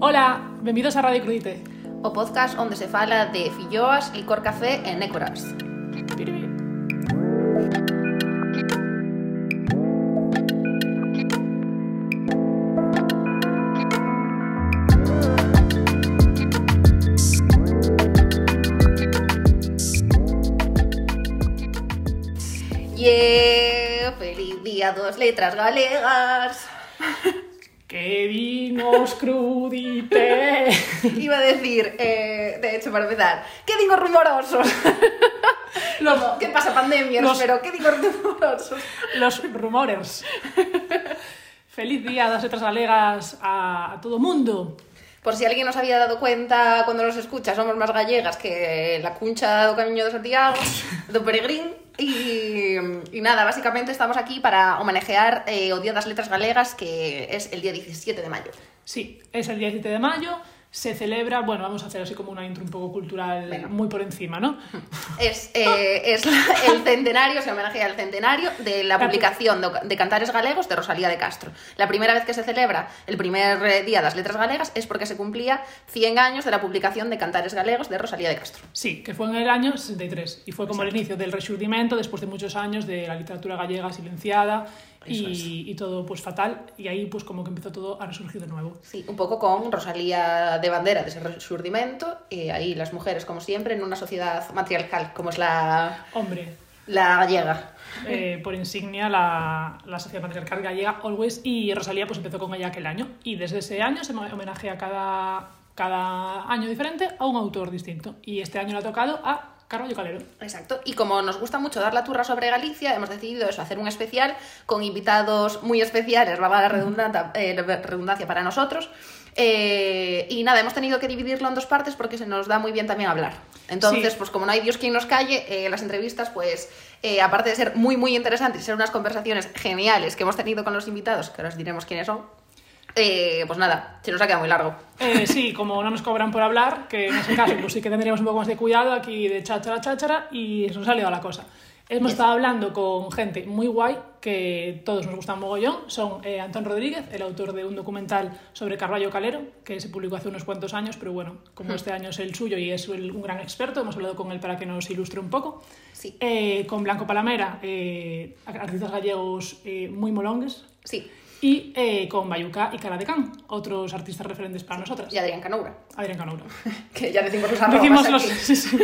Ola, benvidos a Radio Crudite. O podcast onde se fala de filloas, licor café e nécoras. Yeah, feliz día dos letras galegas. Que vinos crudite. Iba a decir, eh, de hecho, para empezar, ¿qué digo rumorosos? Los, ¿Qué pasa, pandemia? los- Pero, ¿qué digo rumorosos? los rumores. Feliz día das letras galegas a, a todo mundo. Por si alguien nos había dado cuenta cuando nos escucha, somos más gallegas que la cuncha do Camiño de Santiago, do Peregrín. Y, nada, básicamente estamos aquí para homenajear eh, o Día das Letras Galegas, que es el día 17 de mayo. Sí, es el 17 de mayo. Se celebra, bueno, vamos a hacer así como una intro un poco cultural muy por encima, ¿no? Es, eh, es la- el centenario, se homenajea al centenario de la publicación de Cantares Galegos de Rosalía de Castro. La primera vez que se celebra el primer eh, día das letras galegas es porque se cumplía 100 años de la publicación de Cantares Galegos de Rosalía de Castro. Sí, que fue en el año 63 y fue como el inicio del resurgimiento después de muchos años de la literatura gallega silenciada y, y todo pues fatal. Y ahí pues como que empezó todo a resurgir de nuevo. Sí, un poco con Rosalía de bandera de ese resurdimento, y ahí las mujeres, como siempre, en una sociedad matriarcal, como es la, Hombre, la gallega. eh, por insignia la, la sociedad patriarcal gallega Always. Y Rosalía pues empezó con ella aquel año. Y desde ese año se homenajea cada, cada año diferente a un autor distinto. Y este año le ha tocado a Carballo Calero. Exacto. Y como nos gusta mucho dar la turra sobre Galicia, hemos decidido eso, hacer un especial con invitados muy especiales, valga la redundanta- eh, redundancia para nosotros. Eh, y nada, hemos tenido que dividirlo en dos partes porque se nos da muy bien también hablar. Entonces, Sí. pues como no hay Dios quien nos calle, eh, las entrevistas, pues eh, aparte de ser muy, muy interesantes y ser unas conversaciones geniales que hemos tenido con los invitados, que ahora os diremos quiénes son, eh, pues nada, se nos ha quedado muy largo. Eh, sí, como no nos cobran por hablar, que en ese caso pues sí que tendríamos un poco más de cuidado aquí de cháchara, cháchara y eso nos ha liado la cosa. Hemos estado hablando con gente muy guay, que todos nos gustan mogollón. Son eh, Antón Rodríguez, el autor de un documental sobre Carballo Calero, que se publicó hace unos cuantos años, pero bueno, como este año es el suyo y es el- un gran experto, hemos hablado con él para que nos ilustre un poco. Sí. Eh, con Blanco Palamera, eh, artistas gallegos eh, muy molongues. Sí, Y eh, con Bayuca y Cara de Can, otros artistas referentes para nosotras. y Adrián Canoura, Adrián Canoura. que ya decimos los arrobas Decimos los... aquí. sí, sí.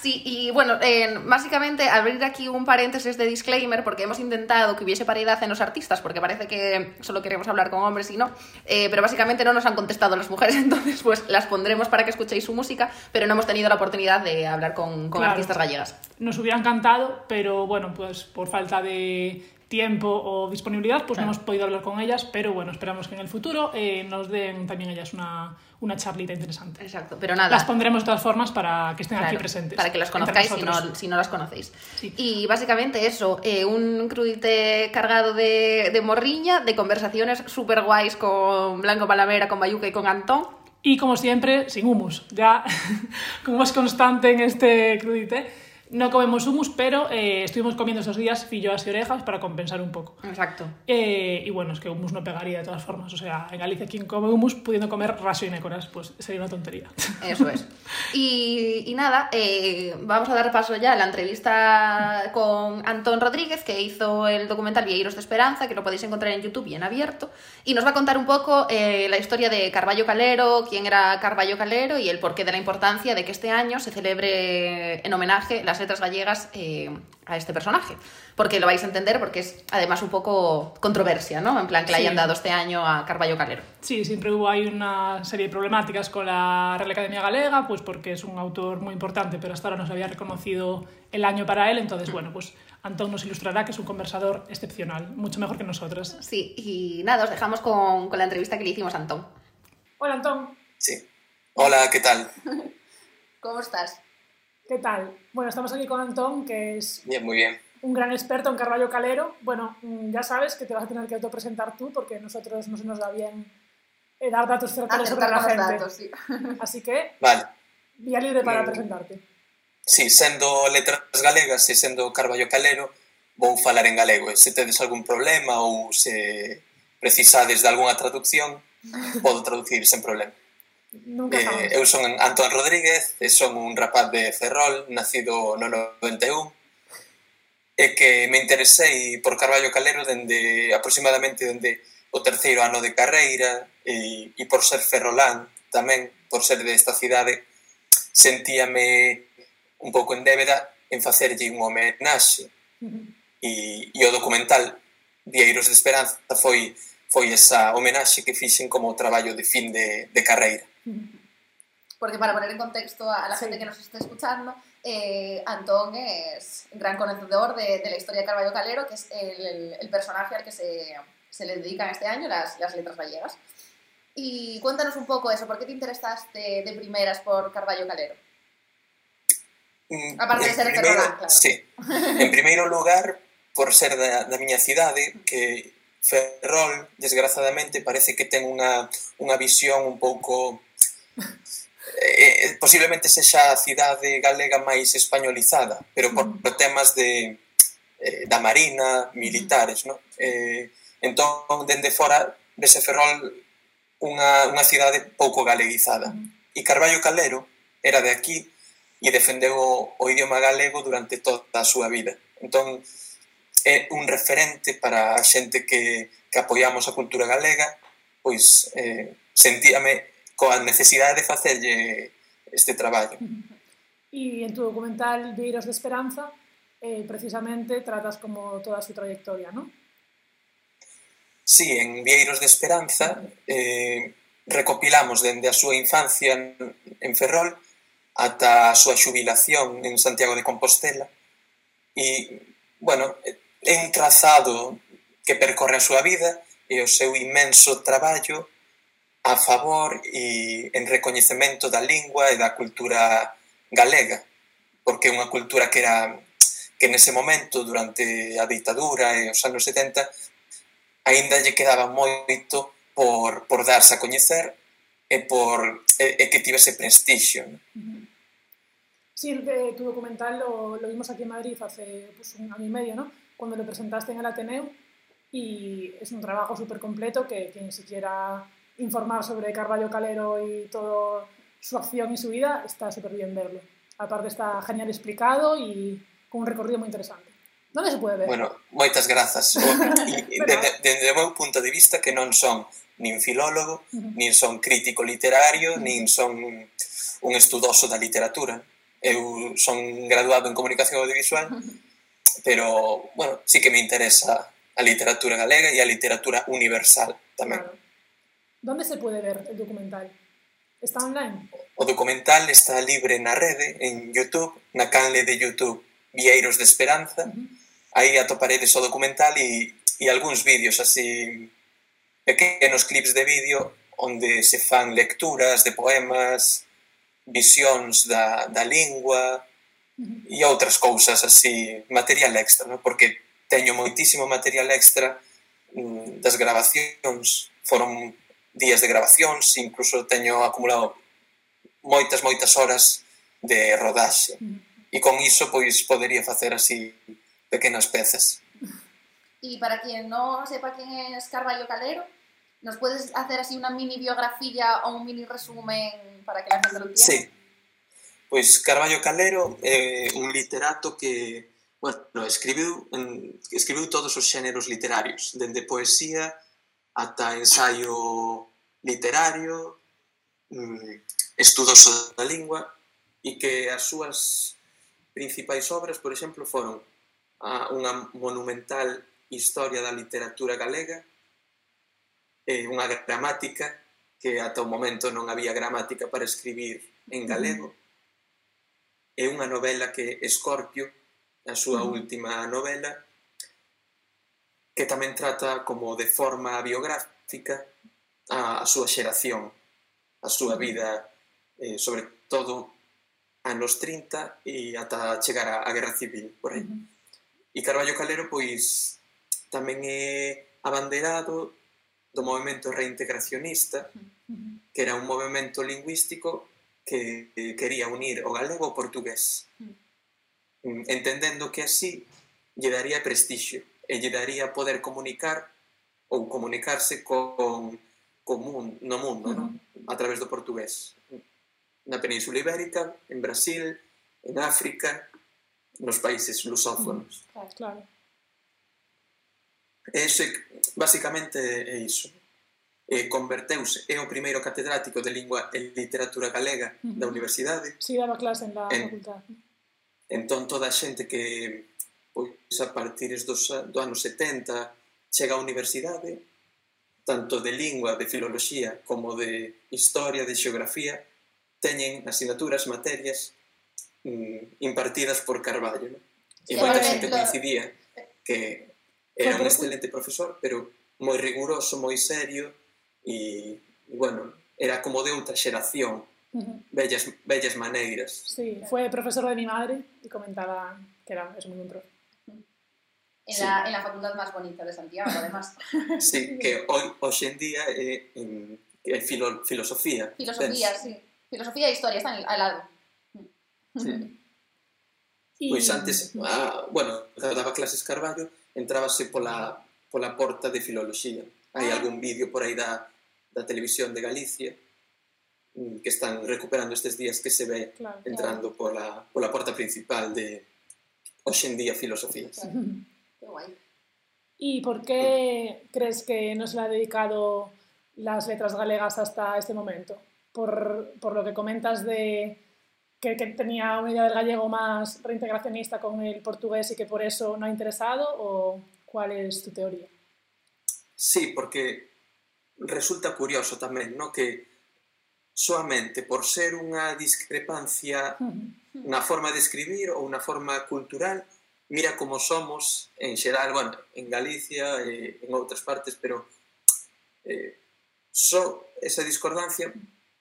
Sí, y bueno, eh, básicamente abrir aquí un paréntesis de disclaimer porque hemos intentado que hubiese paridad en los artistas porque parece que solo queremos hablar con hombres y no, eh, pero básicamente no nos han contestado las mujeres, entonces pues las pondremos para que escuchéis su música, pero no hemos tenido la oportunidad de hablar con, con Claro. artistas gallegas. Nos hubiera encantado, pero bueno, pues por falta de tiempo o disponibilidad, pues no hemos podido hablar con ellas, pero bueno, esperamos que en el futuro eh, nos den también ellas una, una charlita interesante. Exacto, pero nada. Las pondremos de todas formas para que estén aquí Claro, presentes. Para que las conozcáis si no, si no las conocéis. Sí. Y básicamente eso, eh, un crudite cargado de, de morriña, de conversaciones súper guays con Blanco Palamera, con Bayuca y con Antón. Y como siempre, sin humus. Ya, como es constante en este crudite, no comemos humus, pero eh, estuvimos comiendo estos días filloas y orejas para compensar un poco. Exacto. Eh, y bueno, es que humus no pegaría de todas formas. O sea, en Galicia quien come humus pudiendo comer raso y nécoras, pues sería una tontería. Eso es. Y, y nada, eh, vamos a dar paso ya a la entrevista con Antón Rodríguez, que hizo el documental Vieiros de Esperanza, que lo podéis encontrar en YouTube y en abierto. Y nos va a contar un poco la historia de Carballo Calero, quién era Carballo Calero y el porqué de la importancia de que este año se celebre en homenaje las letras gallegas eh, a este personaje. Porque lo vais a entender, porque es además un poco controversia, ¿no? En plan que le hayan dado este año a Carballo Calero. Sí, siempre hubo ahí una serie de problemáticas con la Real Academia Galega, pues porque es un autor muy importante, pero hasta ahora no se había reconocido el año para él. Entonces, bueno, pues Antón nos ilustrará que es un conversador excepcional, mucho mejor que nosotras. Sí, y nada, os dejamos con, con la entrevista que le hicimos a Antón. Hola Antón, Sí. Hola, ¿qué tal? ¿Cómo estás? ¿Qué tal? Bueno, estamos aquí con Antón, que es bien, muy bien. un gran experto en Carballo Calero. Bueno, mm, ya sabes que te vas a tener que autopresentar tú porque nosotros no se nos da bien eh, dar datos certeros ah, sobre la gente. Datos, sí. Así que, vale. vía libre para mm. presentarte. Sí, sendo letras galegas e sendo Carballo Calero, vou falar en galego. E se tedes algún problema ou se precisades de algunha traducción, podo traducir sen problema. Nunca eh, eu son Antón Rodríguez, son un rapaz de Ferrol, nacido no 91, e que me interesei por Carballo Calero dende aproximadamente dende o terceiro ano de carreira e, e por ser ferrolán tamén, por ser desta cidade, sentíame un pouco en débeda en facerlle un homenaxe. Uh -huh. E, e o documental Vieiros de Esperanza foi foi esa homenaxe que fixen como traballo de fin de, de carreira. Porque para poner en contexto a la sí. gente que nos está escuchando, eh, Antón es un gran conocedor de, de, la historia de Carballo Calero, que es el, el, el personaje al que se, se, le dedican este año las, las, letras gallegas. Y cuéntanos un poco eso, ¿por qué te interesaste de primeras por Carballo Calero? Mm, Aparte de ser primeiro, Ferrolán, claro. Sí. En primeiro lugar, por ser da, da miña cidade, que Ferrol, desgrazadamente, parece que ten unha, unha visión un pouco... Eh, eh, posiblemente sexa a cidade galega máis españolizada, pero por, por temas de eh, da marina, mm. militares, no? Eh, entón, dende fora, vese Ferrol unha, unha cidade pouco galeguizada. Mm. E Carballo Calero era de aquí e defendeu o, o idioma galego durante toda a súa vida. Entón, é un referente para a xente que, que apoiamos a cultura galega, pois eh, sentíame coa necesidade de facerlle este traballo. E en tu documental Vieiros de Esperanza, eh, precisamente tratas como toda a súa trayectoria, non? Sí, en Vieiros de Esperanza eh, recopilamos dende a súa infancia en Ferrol ata a súa xubilación en Santiago de Compostela e, bueno, é un trazado que percorre a súa vida e o seu inmenso traballo a favor e en recoñecemento da lingua e da cultura galega, porque é unha cultura que era que nese momento, durante a ditadura e os anos 70, aínda lle quedaba moito por, por darse a coñecer e por e, e que tivese prestixio. Uh -huh. Sí, de tu documental lo, lo vimos aquí en Madrid hace pues, un año y medio, ¿no? Cuando lo presentaste en el Ateneo y es un trabajo súper completo que, que ni siquiera informar sobre Carballo Calero y toda su acción y su vida, está súper bien verlo. Aparte está genial explicado y con un recorrido muy interesante. ¿Dónde se puede ver? Bueno, moitas grazas. Desde de, de meu punto de vista que non son nin filólogo, uh -huh. nin son crítico literario, uh -huh. nin son un estudoso da literatura. Eu son graduado en comunicación audiovisual, uh -huh. pero, bueno, sí que me interesa a literatura galega e a literatura universal tamén. Claro. ¿Dónde se pode ver o documental? Está online? O documental está libre na rede, en Youtube, na canle de Youtube Vieiros de Esperanza. Uh -huh. Aí atoparedes o documental e, e algúns vídeos así pequenos clips de vídeo onde se fan lecturas de poemas, visións da, da lingua uh -huh. e outras cousas así, material extra, no? porque teño moitísimo material extra mm, das grabacións, foron días de grabacións, incluso teño acumulado moitas, moitas horas de rodaxe. Mm-hmm. E con iso, pois, podería facer así pequenas pezas. E para quien non sepa quen é Carballo Calero, nos podes hacer así unha mini biografía ou un mini resumen para que la gente lo entienda? Sí. Pois Carballo Calero é eh, un literato que bueno, escribiu, en, escribiu todos os xéneros literarios, dende poesía, ata ensaio literario, mm, estudoso da lingua, e que as súas principais obras, por exemplo, foron a unha monumental historia da literatura galega, e unha gramática que ata o momento non había gramática para escribir en galego, e unha novela que Escorpio, a súa última novela, que tamén trata como de forma biográfica a, a súa xeración, a súa vida, eh, sobre todo anos 30 e ata chegar á Guerra Civil, por aí. Uh -huh. E Carballo Calero, pois, tamén é abanderado do movimento reintegracionista, que era un movimento lingüístico que quería unir o galego ao portugués, entendendo que así lle daría prestixio e lle daría poder comunicar ou comunicarse con, con mundo, no mundo, uh -huh. no? a través do portugués. Na Península Ibérica, en Brasil, en África, nos países lusófonos. Uh -huh. Claro. Ese, basicamente é eh, iso. E eh, converteuse, é o primeiro catedrático de lingua e literatura galega uh -huh. da universidade. Si, sí, daba clase en la en, facultad. Entón, toda a xente que pois a partir dos, do ano 70 chega á universidade tanto de lingua, de filoloxía como de historia, de xeografía teñen asignaturas, materias mm, impartidas por Carballo ¿no? e sí, moita xente coincidía que era un excelente profesor pero moi riguroso, moi serio e, e bueno, era como de outra xeración Uh -huh. bellas, bellas maneiras. Sí, foi profesor de mi madre e comentaba que era, es muy buen profesor en, sí. la, en la facultad más bonita de Santiago, además. sí, que hoy, hoy en día é eh, en, eh, filo, filosofía. Filosofía, sí. Filosofía e historia están al lado. Sí. Pois antes, ah, bueno, daba clases Carballo, entrábase pola, pola porta de filoloxía. Hai ah. algún vídeo por aí da, da televisión de Galicia mm, que están recuperando estes días que se ve claro, entrando claro. pola, pola porta principal de hoxe en día filosofía. Claro. Guay. ¿Y por qué crees que no se le ha dedicado las letras galegas hasta este momento? Por, por lo que comentas de que, que, tenía una idea del gallego más reintegracionista con el portugués y que por eso no ha interesado, o cuál es tu teoría? Sí, porque resulta curioso tamén, no? que solamente por ser unha discrepancia na forma de escribir ou na forma cultural, mira como somos en xeral, bueno, en Galicia, e en outras partes, pero eh, só esa discordancia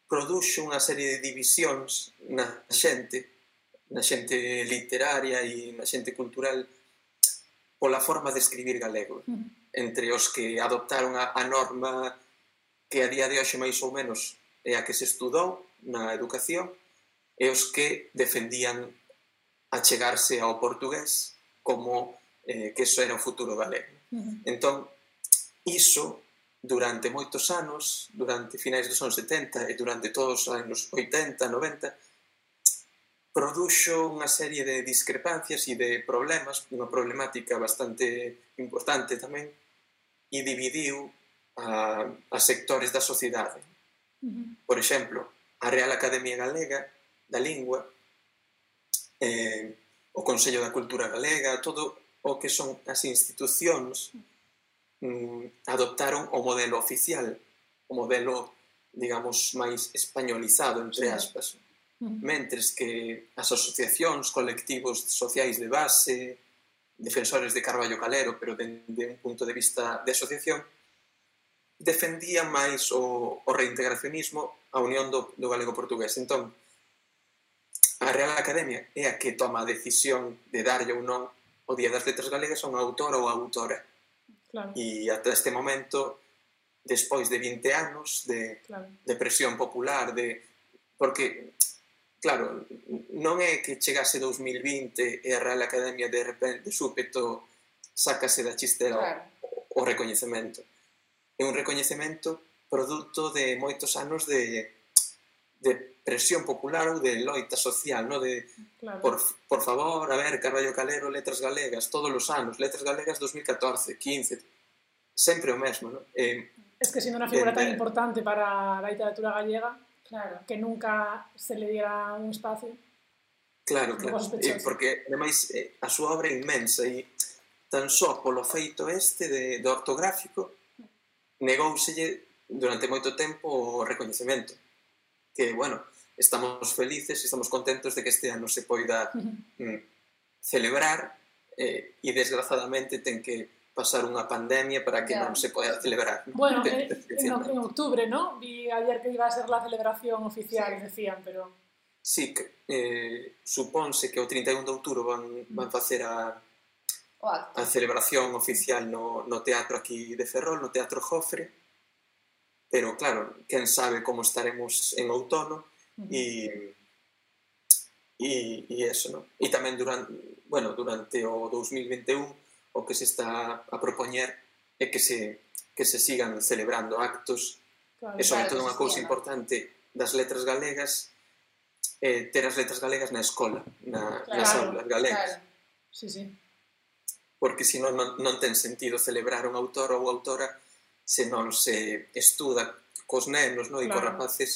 produxe unha serie de divisións na xente, na xente literaria e na xente cultural pola forma de escribir galego, entre os que adoptaron a, a norma que a día de hoxe máis ou menos é a que se estudou na educación e os que defendían achegarse ao portugués como eh, que eso era o futuro galego. Uh -huh. Entón, iso durante moitos anos, durante finais dos anos 70 e durante todos os anos 80, 90, produxo unha serie de discrepancias e de problemas, unha problemática bastante importante tamén, e dividiu a, a sectores da sociedade. Uh -huh. Por exemplo, a Real Academia Galega da Lingua eh, o Consello da Cultura Galega, todo o que son as institucións mm, adoptaron o modelo oficial, o modelo, digamos, máis españolizado, entre aspas. Mentres que as asociacións, colectivos sociais de base, defensores de Carballo Calero, pero dende un punto de vista de asociación, defendían máis o, o reintegracionismo a unión do, do galego portugués. Entón, A Real Academia é a que toma a decisión de darlle ou non o Día das Letras Galegas a un autor ou autora. Claro. E ata este momento, despois de 20 anos de, claro. de presión popular, de porque, claro, non é que chegase 2020 e a Real Academia de repente, de súpeto, sacase da chistera claro. o, o recoñecemento. É un recoñecemento produto de moitos anos de, de presión popular ou de loita social, no? de claro. por, por favor, a ver, Carballo Calero, Letras Galegas, todos os anos, Letras Galegas 2014, 15, sempre o mesmo. No? Eh, es que siendo una figura de, tan eh, importante para la literatura gallega, claro, que nunca se le diera un espacio. Claro, claro, eh, porque ademais eh, a súa obra é inmensa e tan só polo feito este de, do ortográfico negouselle durante moito tempo o recoñecemento que, bueno, estamos felices e estamos contentos de que este ano se poida mm, celebrar eh, e desgraciadamente ten que pasar unha pandemia para que yeah. non se poida celebrar. ¿no? Bueno, de, de, eh, en, en, en octubre, ¿no? Vi ayer que iba a ser la celebración oficial, sí. decían, pero... Sí, que, eh, supónse que o 31 de outubro van, van facer a, o acto. a celebración oficial no, no teatro aquí de Ferrol, no Teatro Jofre, pero claro, quen sabe como estaremos en outono, e, e, e eso, no? E tamén durante, bueno, durante o 2021 o que se está a propoñer é que se, que se sigan celebrando actos claro, e sobre claro, todo unha cousa importante das letras galegas eh, ter as letras galegas na escola, na, claro, nas aulas galegas. Claro. Sí, sí. Porque senón non, non ten sentido celebrar un autor ou autora se non se estuda cos nenos no? e claro. cos rapaces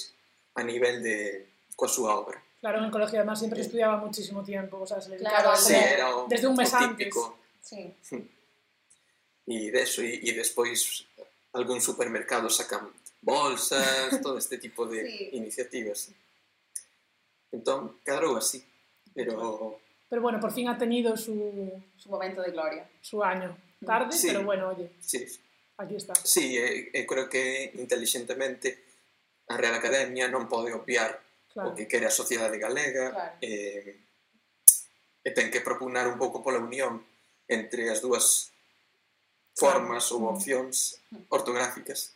a nivel de coa súa obra. Claro, en el colegio además siempre se estudiaba muchísimo tiempo, o sea, se le dedicaba Claro, como Sí, era o, desde un mes o antes. típico. Sí. E deso, e, e despois algún supermercado sacan bolsas, todo este tipo de Sí. iniciativas. Entón, quedarou así. Pero Pero bueno, por fin ha tenido su, Su momento de gloria. su año. Tarde, Sí. pero bueno, oye, sí, aquí está. sí e, e creo que inteligentemente a Real Academia non pode obviar claro. o que quere a sociedade galega claro. eh, e ten que propugnar un pouco pola unión entre as dúas formas claro. ou opcións mm. ortográficas.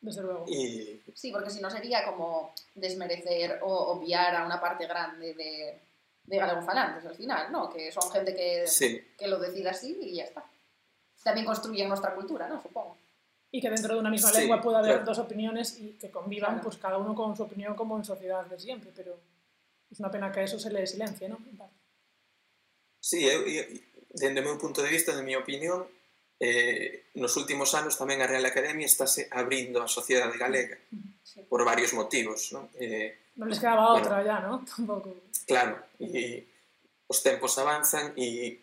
Desde luego. Y... Sí, porque si no sería como desmerecer o obviar a una parte grande de, de galegofalantes al final, ¿no? Que son gente que, sí. que lo decide así y ya está. También construyen nuestra cultura, ¿no? Supongo y que dentro de una misma sí, lengua pueda haber claro. dos opiniones y que convivan claro. pues cada uno con su opinión como en sociedad de siempre, pero es una pena que a eso se le silencie, ¿no? Vale. Sí, eh, eu, eh, dende o meu punto de vista, de mi opinión, eh, nos últimos anos tamén a Real Academia estáse abrindo a sociedade galega sí. por varios motivos, non? Eh, non les quedaba bueno, outra ya, non? Tampouco. Claro, e os tempos avanzan e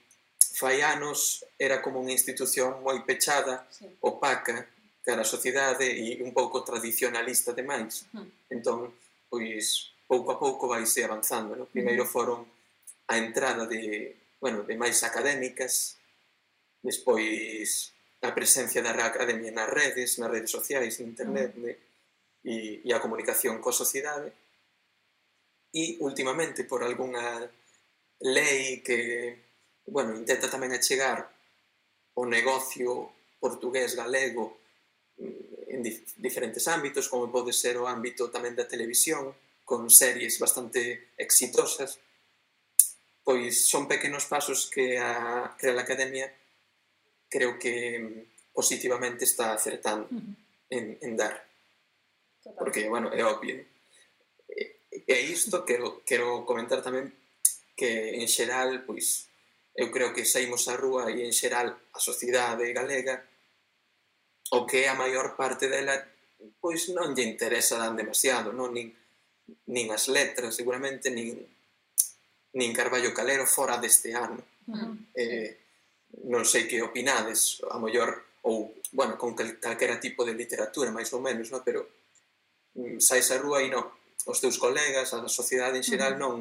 fai anos era como unha institución moi pechada, sí. opaca, cara a sociedade e un pouco tradicionalista demais. Entón, pois, pouco a pouco vaise avanzando. No? Primeiro foron a entrada de, bueno, de máis académicas, despois a presencia da academia nas redes, nas redes sociais, en internet, mm. e, e a comunicación coa sociedade. E, últimamente, por algunha lei que, bueno, intenta tamén achegar o negocio portugués galego en dif diferentes ámbitos, como pode ser o ámbito tamén da televisión, con series bastante exitosas, pois son pequenos pasos que a Real Academia creo que positivamente está acertando en, en dar. Total. Porque, bueno, é obvio. E isto quero, quero comentar tamén que en xeral, pois, eu creo que saímos á rúa e en xeral a sociedade galega o que a maior parte dela pois non lle interesa dan demasiado, non? Nin, nin as letras, seguramente, nin, nin Carballo Calero fora deste ano. Uh -huh. eh, non sei que opinades, a mellor, ou, bueno, con cal, calquera tipo de literatura, máis ou menos, non? pero mm, sais a rúa e non, os teus colegas, a sociedade en xeral, uh -huh. non,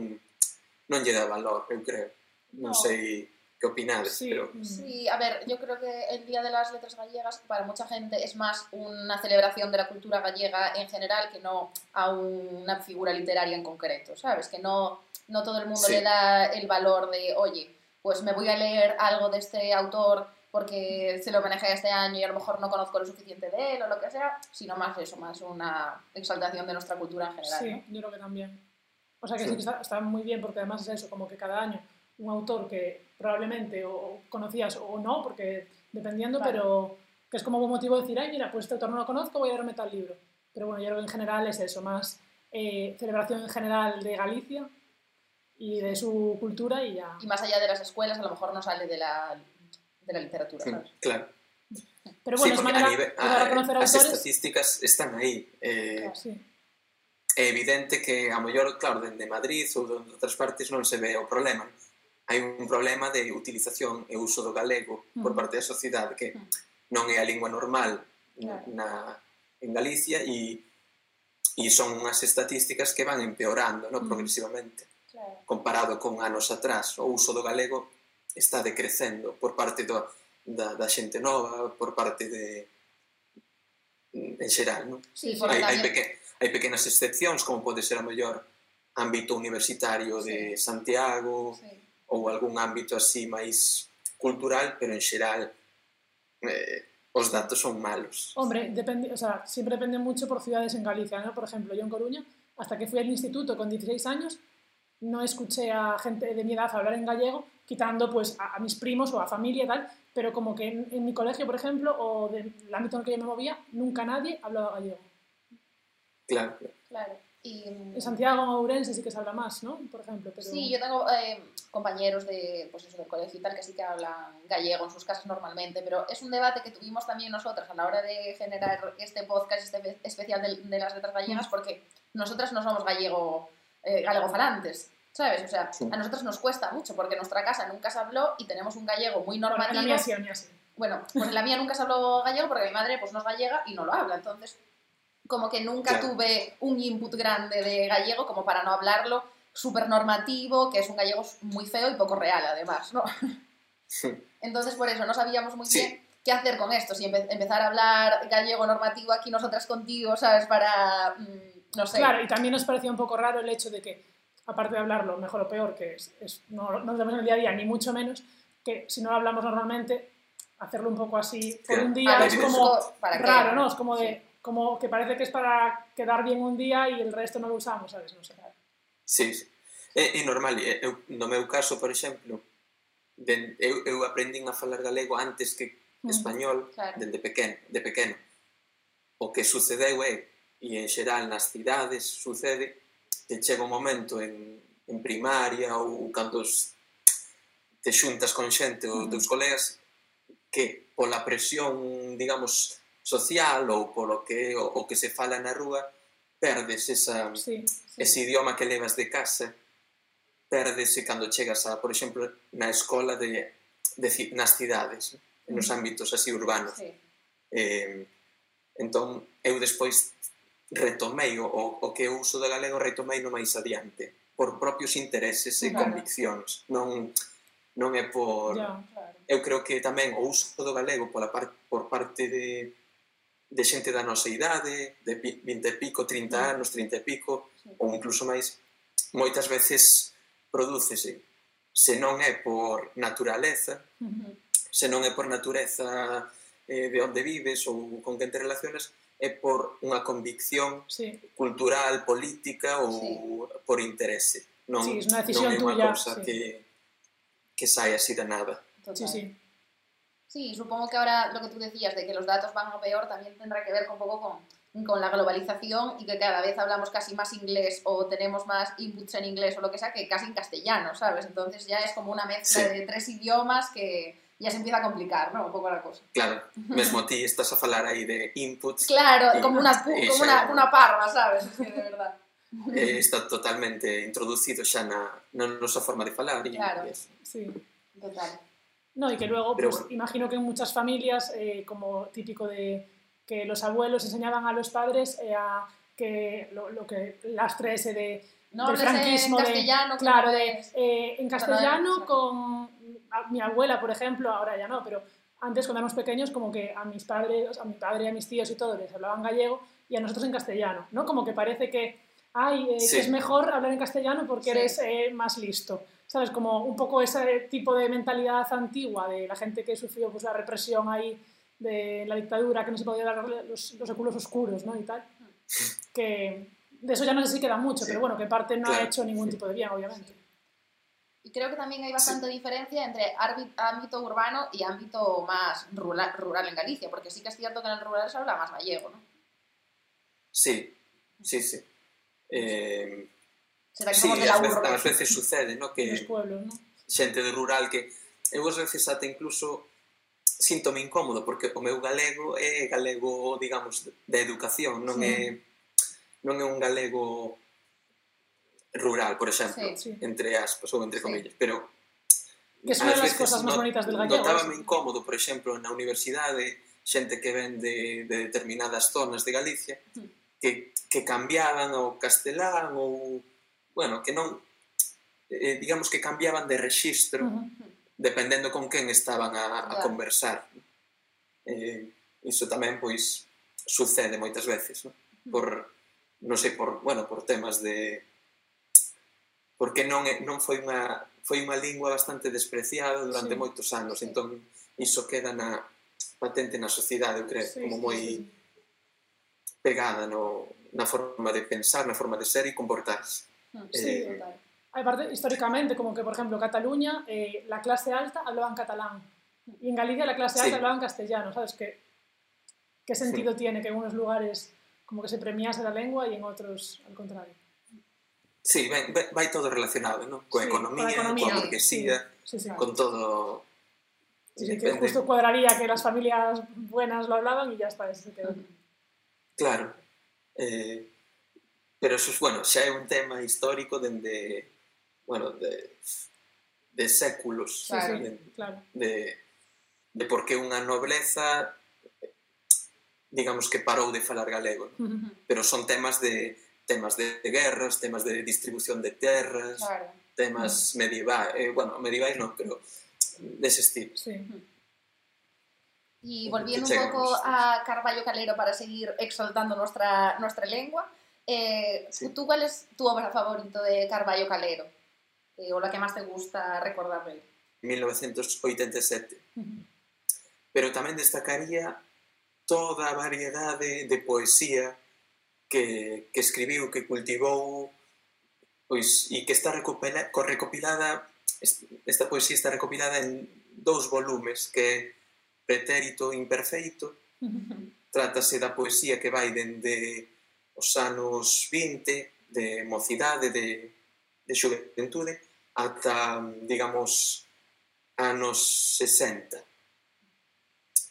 non lle dá valor, eu creo. Non, no. sei que opinades, Sí, pero mm, Sí, a ver, yo creo que el Día de las Letras Gallegas para mucha gente es más una celebración de la cultura gallega en general que no a una figura literaria en concreto, ¿sabes? Que no, no todo el mundo Sí. le da el valor de, oye, pues me voy a leer algo de este autor porque se lo manejé este año y a lo mejor no conozco lo suficiente de él o lo que sea, sino más eso, más una exaltación de nuestra cultura en general. Sí, ¿no? yo creo que también. O sea que Sí. sí, que está, está muy bien porque además es eso, como que cada año un autor que probablemente o conocías o no, porque dependiendo, Claro. pero que es como un motivo de decir, ay, mira, pues este autor no lo conozco, voy a leerme tal libro. Pero bueno, yo creo que en general es eso, más eh, celebración en general de Galicia y de su cultura y ya. Y más allá de las escuelas, a lo mejor no sale de la, de la literatura, mm, ¿sabes? claro. Pero sí, bueno, es porque manera a nivel, de dar a a, conocer as autores. estatísticas están aí. Eh, Sí, é evidente que a mellor, claro, dende Madrid ou de outras partes non se ve o problema. hai un problema de utilización e uso do galego por parte da sociedade que non é a lingua normal na, en Galicia e, e son unhas estatísticas que van empeorando no, progresivamente. Comparado con anos atrás o uso do galego está decrecendo por parte do, da, da xente nova por parte de en xeral non? Sí, hai, hai, peque, hai pequenas excepcións como pode ser a mellor ámbito universitario de sí. Santiago sí. Ou algún ámbito así máis cultural, pero en xeral eh, os datos son malos. Hombre, depende, o sea, siempre depende mucho por ciudades en Galicia, ¿no? Por ejemplo, yo en Coruña, hasta que fui al instituto con 16 años, no escuché a gente de mi edad hablar en gallego quitando pues a, a mis primos o a familia y tal, pero como que en, en mi colegio, por ejemplo, o del ámbito en el que yo me movía, nunca nadie hablaba gallego. Claro, claro. Y, En Santiago, en Ourense sí que se habla más, ¿no? Por ejemplo, pero... Sí, yo tengo eh, compañeros de, pues eso, del colegio y tal que sí que hablan gallego en sus casas normalmente, pero es un debate que tuvimos también nosotras a la hora de generar este podcast, este especial de, de las letras gallegas, porque nosotras no somos gallego, eh, galegofalantes, ¿sabes? O sea, Sí. a nosotros nos cuesta mucho porque en nuestra casa nunca se habló y tenemos un gallego muy Bueno, en la normativo. mía sí, en la mía sí. Bueno, pues en la mía nunca se habló gallego porque mi madre pues no es gallega y no lo habla, entonces como que nunca Claro. tuve un input grande de gallego como para no hablarlo súper normativo, que es un gallego muy feo y poco real además, ¿no? Entonces por eso no sabíamos muy Sí. bien qué hacer con esto, si empe- empezar a hablar gallego normativo aquí nosotras contigo, ¿sabes? Para, mm, no sé. Claro, y también nos parecía un poco raro el hecho de que, aparte de hablarlo mejor o peor, que es, es- no, no lo hacemos en el día a día, ni mucho menos, que si no lo hablamos normalmente, hacerlo un poco así por un día ver, es como raro, ¿no? Es como de, Sí. como que parece que es para quedar bien un día e el resto non lo usamos, sabes? Non sei. Sí, sí. É, é normal. Eu, no meu caso, por exemplo, den, eu, eu aprendín a falar galego antes que mm. español mm, claro. dende pequeno, de pequeno. O que sucedeu é, e en xeral nas cidades sucede, que chega un momento en, en primaria ou cando te xuntas con xente ou mm. teus colegas que pola presión, digamos, social ou polo que o, o que se fala na rúa, perdes esa, sí, sí. ese idioma que levas de casa, perdese eh, cando chegas a, por exemplo, na escola de, de nas cidades, nos mm. ámbitos así urbanos. Sí. Eh, entón, eu despois retomei o, o que eu uso do galego retomei no máis adiante por propios intereses e claro. conviccións non non é por yeah, claro. eu creo que tamén o uso do galego pola par, por parte de de xente da nosa idade, de 20 e pico, 30 anos, 30 e pico, ou incluso máis, moitas veces prodúcese, se non é por naturaleza, se non é por natureza eh, de onde vives ou con quen te relacionas, é por unha convicción sí. cultural, política ou sí. por interese. Non, sí, non é unha cousa sí. que, que sai así da nada. Total. Sí, sí. Sí, supongo que ahora lo que tú decías de que los datos van a peor también tendrá que ver con un poco con, con la globalización y que cada vez hablamos casi más inglés o tenemos más inputs en inglés o lo que sea que casi en castellano, ¿sabes? Entonces ya es como una mezcla Sí. de tres idiomas que ya se empieza a complicar, ¿no? Un poco la cosa. Claro, mesmo ti estás a falar aí de inputs, Claro, como una, como sí. una, una parva, ¿sabes? Es que de verdad. eh, está totalmente introducido xa na, na nosa forma de falar Claro. e sí. Total. No, y que luego, Pero pues bueno. imagino que en muchas familias, eh, como típico de que los abuelos enseñaban a los padres eh, a que lo, lo que lastre ese de No del hables en franquismo de- castellano, que claro, de, eh, en castellano claro. con a- mi abuela, por ejemplo, ahora ya no, pero antes cuando éramos pequeños como que a mis padres, a mi padre y a mis tíos y todo les hablaban gallego y a nosotros en castellano, ¿no? Como que parece que, ay, eh, Sí. que es mejor hablar en castellano porque Sí. eres eh, más listo. ¿Sabes? Como un poco ese tipo de mentalidad antigua de la gente que sufrió pues, la represión ahí de la dictadura, que no se podía dar los, los óculos oscuros, ¿no? Y tal. Que de eso ya no sé si queda mucho, Sí. pero bueno, que parte no ha hecho ningún sí. tipo de bien, obviamente. Y creo que también hay bastante diferencia entre ámbito urbano y ámbito más rural, rural en Galicia, porque sí que es cierto que en el rural se habla más gallego, ¿no? Sí, sí, sí. Eh, Será que sí, somos de la urbe? Ás veces sucede, ¿no? Que pueblos, ¿no? xente do rural que eu ás veces até incluso síntome incómodo porque o meu galego é galego, digamos, de educación, non sí. é non é un galego rural, por exemplo, sí, sí. entre aspas ou entre comillas, pero que son as cousas máis bonitas del gallego. Notábame sí. incómodo, por exemplo, na universidade, xente que ven de, de determinadas zonas de Galicia, mm que, que cambiaban ao castelán ou, bueno, que non, eh, digamos que cambiaban de rexistro uh -huh. dependendo con quen estaban a, a claro. conversar. Eh, iso tamén, pois, sucede moitas veces, no? Por, non sei, por, bueno, por temas de... Porque non, non foi unha foi unha lingua bastante despreciada durante sí. moitos anos, sí. entón iso queda na patente na sociedade, eu creo, sí, como moi sí, sí pegada no, na forma de pensar, na forma de ser e comportarse. Mm, Sí, Eh, total. aparte, históricamente, como que, por ejemplo, Cataluña, eh, la clase alta hablaban catalán. Y en Galicia la clase alta Sí. hablaban castellano, ¿sabes? ¿Qué, qué sentido Sí. tiene que en unos lugares como que se premiase la lengua y en otros al contrario? Sí, ben, vai todo relacionado, ¿no? Coa Sí, economía, economía, coa burguesía, Sí, sí. con todo... Sí, sí, que justo cuadraría que las familias buenas lo hablaban y ya está, eso se quedó. Claro. Eh, pero eso, bueno, xa é un tema histórico dende, bueno, de, de séculos. Claro, de, claro. De, de por que unha nobleza digamos que parou de falar galego, ¿no? uh -huh. pero son temas de temas de, de guerras, temas de distribución de terras, claro. temas uh -huh. medievais, eh, bueno, medievais non, pero dese estilo. Sí. Uh -huh. Y volviendo un poco a Carballo Calero para seguir exaltando nuestra, nuestra lengua, eh, sí. ¿tú cuál es tu obra favorita de Carballo Calero? Eh, ¿O la que más te gusta recordar de él? 1987. Uh -huh. Pero tamén destacaría toda a variedade de poesía que, que escribiu, que cultivou, pois, e que está recopila, recopilada, esta poesía está recopilada en dous volumes, que pretérito imperfeito. Trátase da poesía que vai dende os anos 20, de mocidade, de, de xuventude, ata, digamos, anos 60.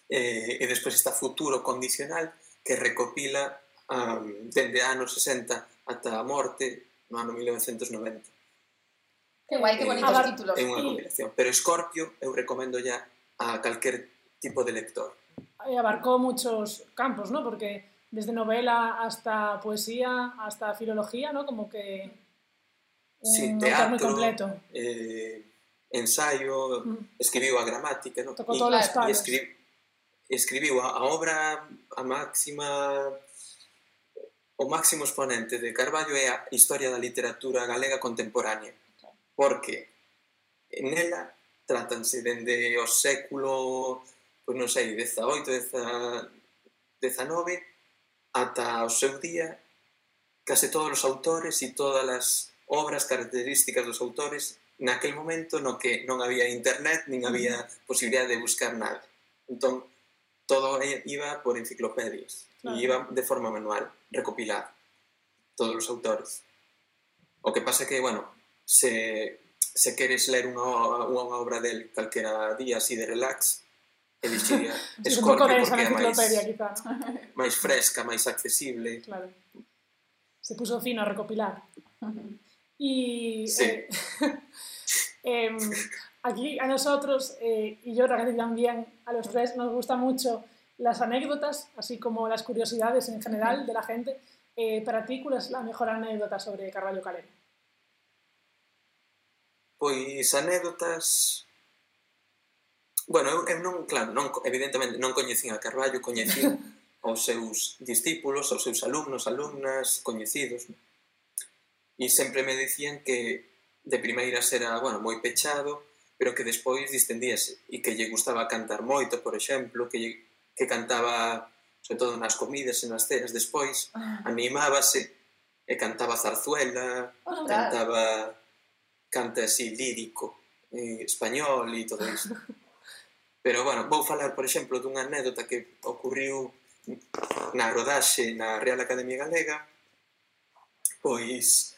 Eh, e despois está Futuro Condicional, que recopila um, dende anos 60 ata a morte no ano 1990. Que guai, que eh, bonitos eh, títulos. É unha compilación. Pero Scorpio, eu recomendo ya a calquer tipo de lector. E abarcó muchos campos, ¿no? Porque desde novela hasta poesía, hasta filología, ¿no? Como que un sí, teatro, muy completo. Eh, ensayo, mm. escribiu a gramática, ¿no? Tocou todas as palas. Escri, escribiu a, a obra a máxima o máximo exponente de Carballo é a historia da literatura galega contemporánea. Porque nela tratanse dende o século pois non sei, 18, 19, ata o seu día, case todos os autores e todas as obras características dos autores naquel momento no que non había internet, nin había posibilidad de buscar nada. Entón, todo iba por enciclopedias, claro. e iba de forma manual, recopilado, todos os autores. O que pasa que, bueno, se, se queres ler unha, unha obra del calquera día así de relax, un poco Scorpio porque é máis, enciclopedia, quizá, ¿no? máis fresca, máis accesible Claro. Se puso fino a recopilar. Y Sí. eh, em, aquí a nosotros, eh, y yo también a los tres, nos gustan mucho las anécdotas, así como las curiosidades en general de la gente. Eh, para ti, ¿cuál es la mejor anécdota sobre Carballo Calero? Pois anécdotas Bueno, eu, eu non, claro, non, evidentemente non coñecín a Carballo, coñecín aos seus discípulos, aos seus alumnos, alumnas, coñecidos. E sempre me dicían que de primeiras era, bueno, moi pechado, pero que despois distendíase e que lle gustaba cantar moito, por exemplo, que, lle, que cantaba sobre todo nas comidas e nas ceas despois, ah. animábase e cantaba zarzuela, oh, cantaba canta así lírico, eh, español e todo isto. Pero, bueno, vou falar, por exemplo, dunha anécdota que ocurriu na rodaxe na Real Academia Galega, pois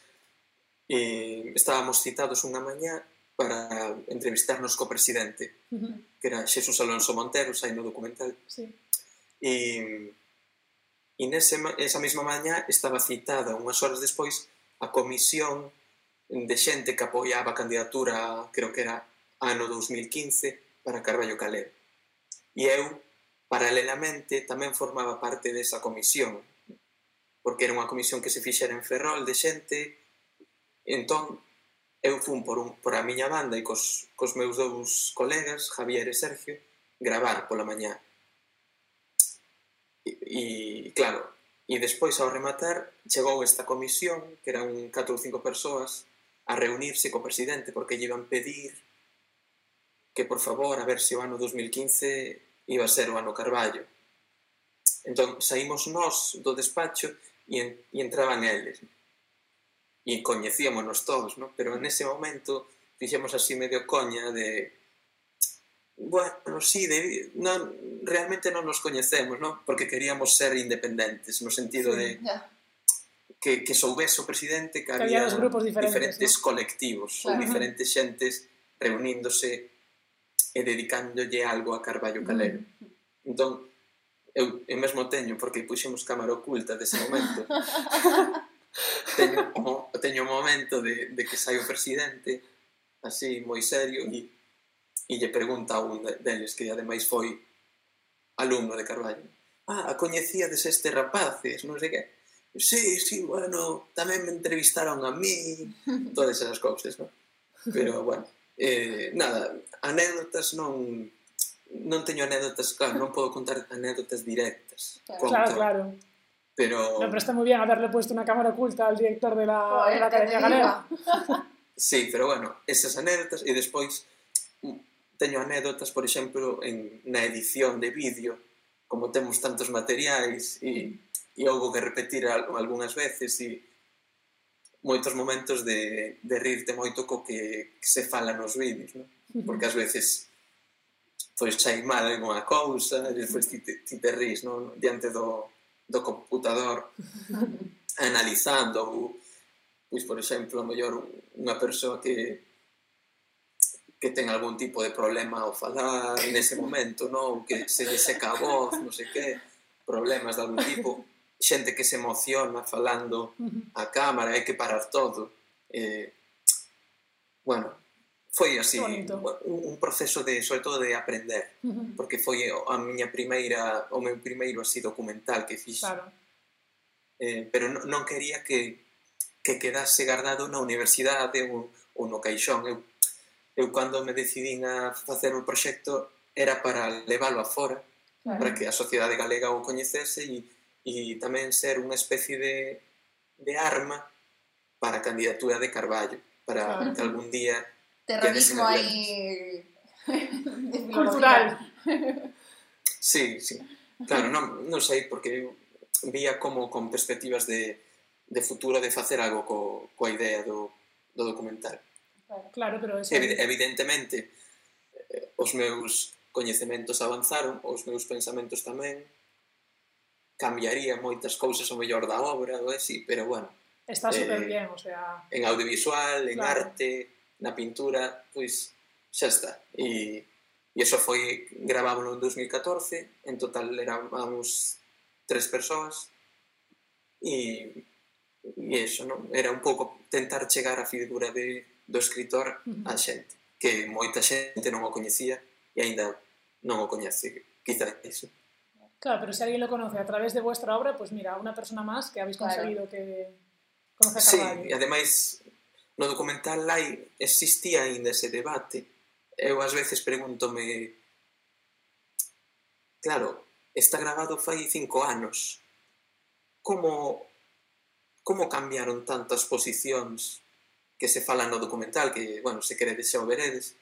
e estábamos citados unha mañá para entrevistarnos co presidente, que era Xesús Alonso Montero, sai no documental. Sí. E, e nese, esa mesma mañá estaba citada unhas horas despois a comisión de xente que apoiaba a candidatura, creo que era ano 2015, para Carballo Calero. E eu, paralelamente, tamén formaba parte desa comisión, porque era unha comisión que se fixera en Ferrol de xente, entón eu fun por, un, por a miña banda e cos, cos meus dous colegas, Javier e Sergio, gravar pola mañá. E, e claro, e despois ao rematar chegou esta comisión, que eran 4 ou 5 persoas, a reunirse co presidente porque lle iban pedir que por favor, a ver se o ano 2015 iba a ser o ano Carballo. Entón, saímos nós do despacho e, en, e entraban eles. E coñecíamonos todos, no? pero nese momento fixemos así medio coña de bueno, sí, de, non, realmente non nos coñecemos, non? Porque queríamos ser independentes, no sentido sí, de que, que soubese o presidente que, que había, había grupos diferentes, diferentes ¿no? colectivos claro. ou diferentes xentes reuníndose e dedicándolle algo a Carballo Calero. Entón, eu, eu mesmo teño, porque puxemos cámara oculta dese momento, teño, o, teño o momento de, de que sai o presidente, así, moi serio, e, e lle pregunta a un deles, que ademais foi alumno de Carballo, ah, a coñecíades deste rapaces, non sei que, sí, sí, bueno, tamén me entrevistaron a mí, todas esas cousas, non? Pero, bueno, Eh, nada, anécdotas non non teño anécdotas, claro, non podo contar anécdotas directas. Claro, conto, claro. claro. Pero... No, pero está moi bien haberle puesto unha cámara oculta al director de la, Joder, de la Academia Galega. sí, pero bueno, esas anécdotas e despois mm, teño anécdotas, por exemplo, en, na edición de vídeo, como temos tantos materiais e, e houve que repetir algunhas veces e moitos momentos de, de rirte moito co que, que se fala nos vídeos, non? Porque ás veces pois chai mal algunha cousa, e despois ti, te, ti te rís, non? Diante do, do computador analizando ou pois, por exemplo, a mellor unha persoa que que ten algún tipo de problema ao falar nese momento, non? Que se lle seca a voz, non sei que, problemas de algún tipo xente que se emociona falando a cámara, hai que parar todo. Eh, bueno, foi así Bonito. un proceso de, sobre todo de aprender, uh -huh. porque foi a miña primeira, o meu primeiro así documental que fixe. Claro. Eh, pero non, non quería que, que quedase guardado na universidade ou, ou no caixón. Eu, eu cando me decidín a facer o proxecto era para leválo afora, claro. para que a sociedade galega o coñecese e e tamén ser unha especie de, de arma para a candidatura de Carballo, para claro. que algún día... Terrorismo aí... Cultural. Sí, sí. Claro, non, non sei, porque eu vía como con perspectivas de, de futuro de facer algo co, coa idea do, do documental. Claro, claro pero... Eso... Evi evidentemente, eh, os meus coñecementos avanzaron, os meus pensamentos tamén, cambiaría moitas cousas o mellor da obra ou así, pero bueno. Está super eh, bien, o sea... En audiovisual, en claro. arte, na pintura, pois xa está. E, e eso foi gravábolo en 2014, en total éramos tres persoas e, e eso, non? Era un pouco tentar chegar a figura de, do escritor á a xente, que moita xente non o coñecía e aínda non o coñece, quizá iso. Claro, pero si alguien lo conoce a través de vuestra obra, pues mira, una persona más que habéis conseguido claro. que conozca Sí, e ademais no documental hai, existía ainda ese debate. Eu ás veces pregúntome Claro, está grabado fai cinco anos. Como como cambiaron tantas posicións que se falan no documental, que, bueno, se queredes xa o veredes,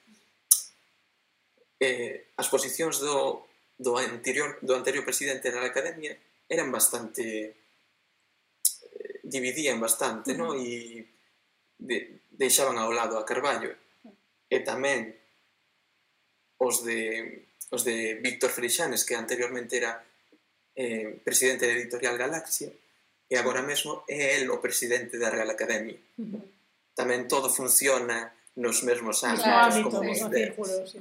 eh, as posicións do, do anterior, do anterior presidente na academia eran bastante eh, dividían bastante, uh -huh. E de, deixaban ao lado a Carballo e tamén os de os de Víctor Freixanes que anteriormente era eh, presidente de Editorial Galaxia e agora mesmo é el o presidente da Real Academia. Uh -huh. Tamén todo funciona nos mesmos ámbitos, ámbito, como os de, sí.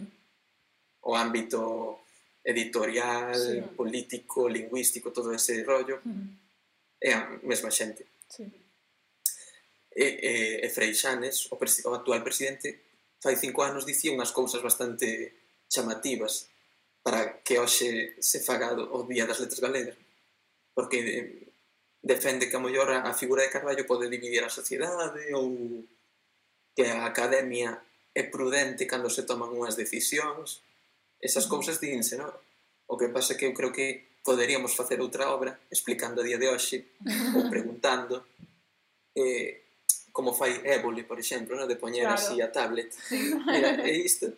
o ámbito editorial, sí. político, lingüístico, todo ese rollo, uh eh, -huh. é a mesma xente. Sí. Eh, eh, e, e, e Xanes, o, o actual presidente, fai cinco anos dicía unhas cousas bastante chamativas para que hoxe se faga o Día das Letras Galegas. Porque defende que a mellor a figura de Carballo pode dividir a sociedade ou que a academia é prudente cando se toman unhas decisións esas cousas díganse, non? O que pasa é que eu creo que poderíamos facer outra obra explicando a día de hoxe ou preguntando eh, como fai Évole, por exemplo, no? de poñer claro. así a tablet. Mira, é isto.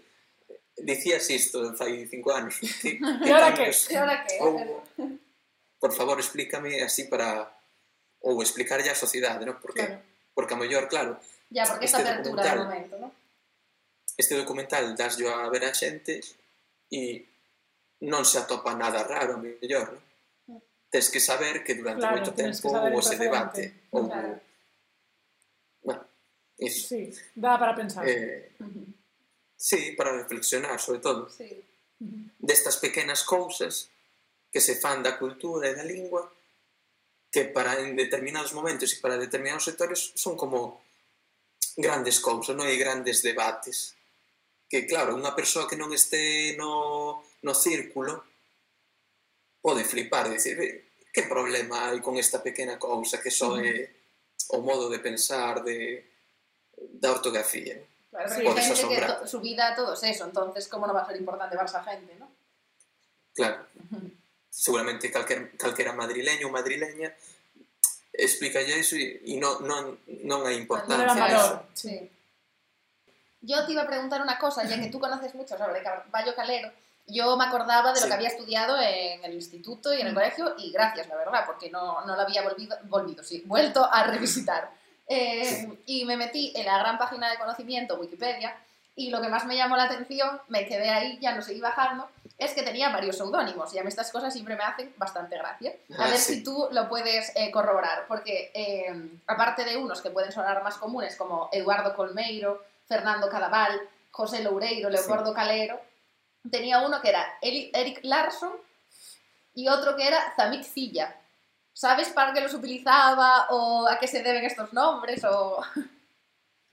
Dicías isto fai cinco anos. Que, que e ahora que? E ahora que? Ou, por favor, explícame así para... Ou explicarlle á sociedade, non? Porque, claro. porque a mellor, claro... Ya, porque esta apertura do momento, non? Este documental dáslo a ver a xente e non se atopa nada raro, mellor, non? Tens que saber que durante claro, moito tempo houve ese debate. Ou... Claro. Bueno, iso. Sí, dá para pensar. Eh. Sí, para reflexionar, sobre todo. Sí. Destas pequenas cousas que se fan da cultura e da lingua que para en determinados momentos e para determinados sectores son como grandes cousas, non hai grandes debates que claro, unha persoa que non este no, no círculo pode flipar e dicir que problema hai con esta pequena cousa que só é o modo de pensar de, da ortografía claro, sí, podes asombrar que su vida todo es eso, entonces como non va a ser importante para esa gente, ¿no? claro. Seguramente calquer, calquera madrileño ou madrileña explica iso e, e non, non, non hai importancia non valor, sí. Yo te iba a preguntar una cosa, ya que tú conoces mucho sobre Carballo Calero. Yo me acordaba de lo Sí. que había estudiado en el instituto y en el colegio, y gracias, la verdad, porque no, no lo había volvido, volvido, sí, vuelto a revisitar. Eh, y me metí en la gran página de conocimiento, Wikipedia, y lo que más me llamó la atención, me quedé ahí, ya no seguí bajando, es que tenía varios seudónimos, y a mí estas cosas siempre me hacen bastante gracia. A Ah, ver sí. si tú lo puedes eh, corroborar, porque eh, aparte de unos que pueden sonar más comunes, como Eduardo Colmeiro, Fernando Cadaval, José Loureiro, Leopoldo Calero, tenía uno que era Eric Larson y otro que era Zamik Cilla. ¿Sabes para qué los utilizaba o a qué se deben estos nombres? O...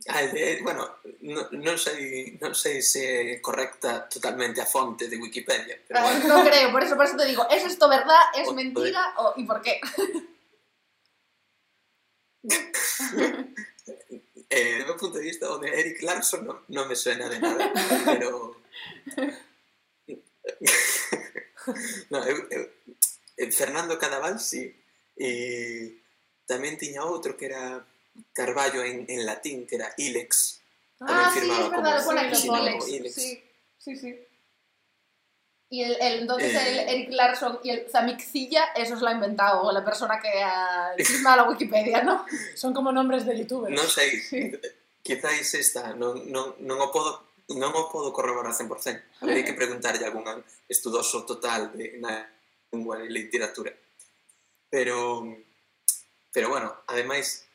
Ah, de, bueno, non, sei, non sei se é correcta totalmente a fonte de Wikipedia, pero bueno, No creo, por eso, por eso te digo, ¿es esto verdad? ¿Es mentira? O, ¿Y por qué? eh, do meu punto de vista o de Eric Larson non, non me suena de nada, pero... no, eu, eu, eh, Fernando Cadaval, sí, e tamén tiña outro que era Carballo en, en latín, que era Ilex, Ah, sí, es verdad, lo como pone aquí. Ilex. Sí, sí, sí. Y el, el entonces eh, el Eric Larson y el Zamixilla, eso se lo ha inventado la persona que ha firmado la Wikipedia, ¿no? Son como nombres de youtubers. Non sei, sí. quizáis esta, non, non, non o podo non o podo corroborar 100%. Haberei que preguntarlle a algún estudoso total de na lingua e literatura. Pero pero bueno, ademais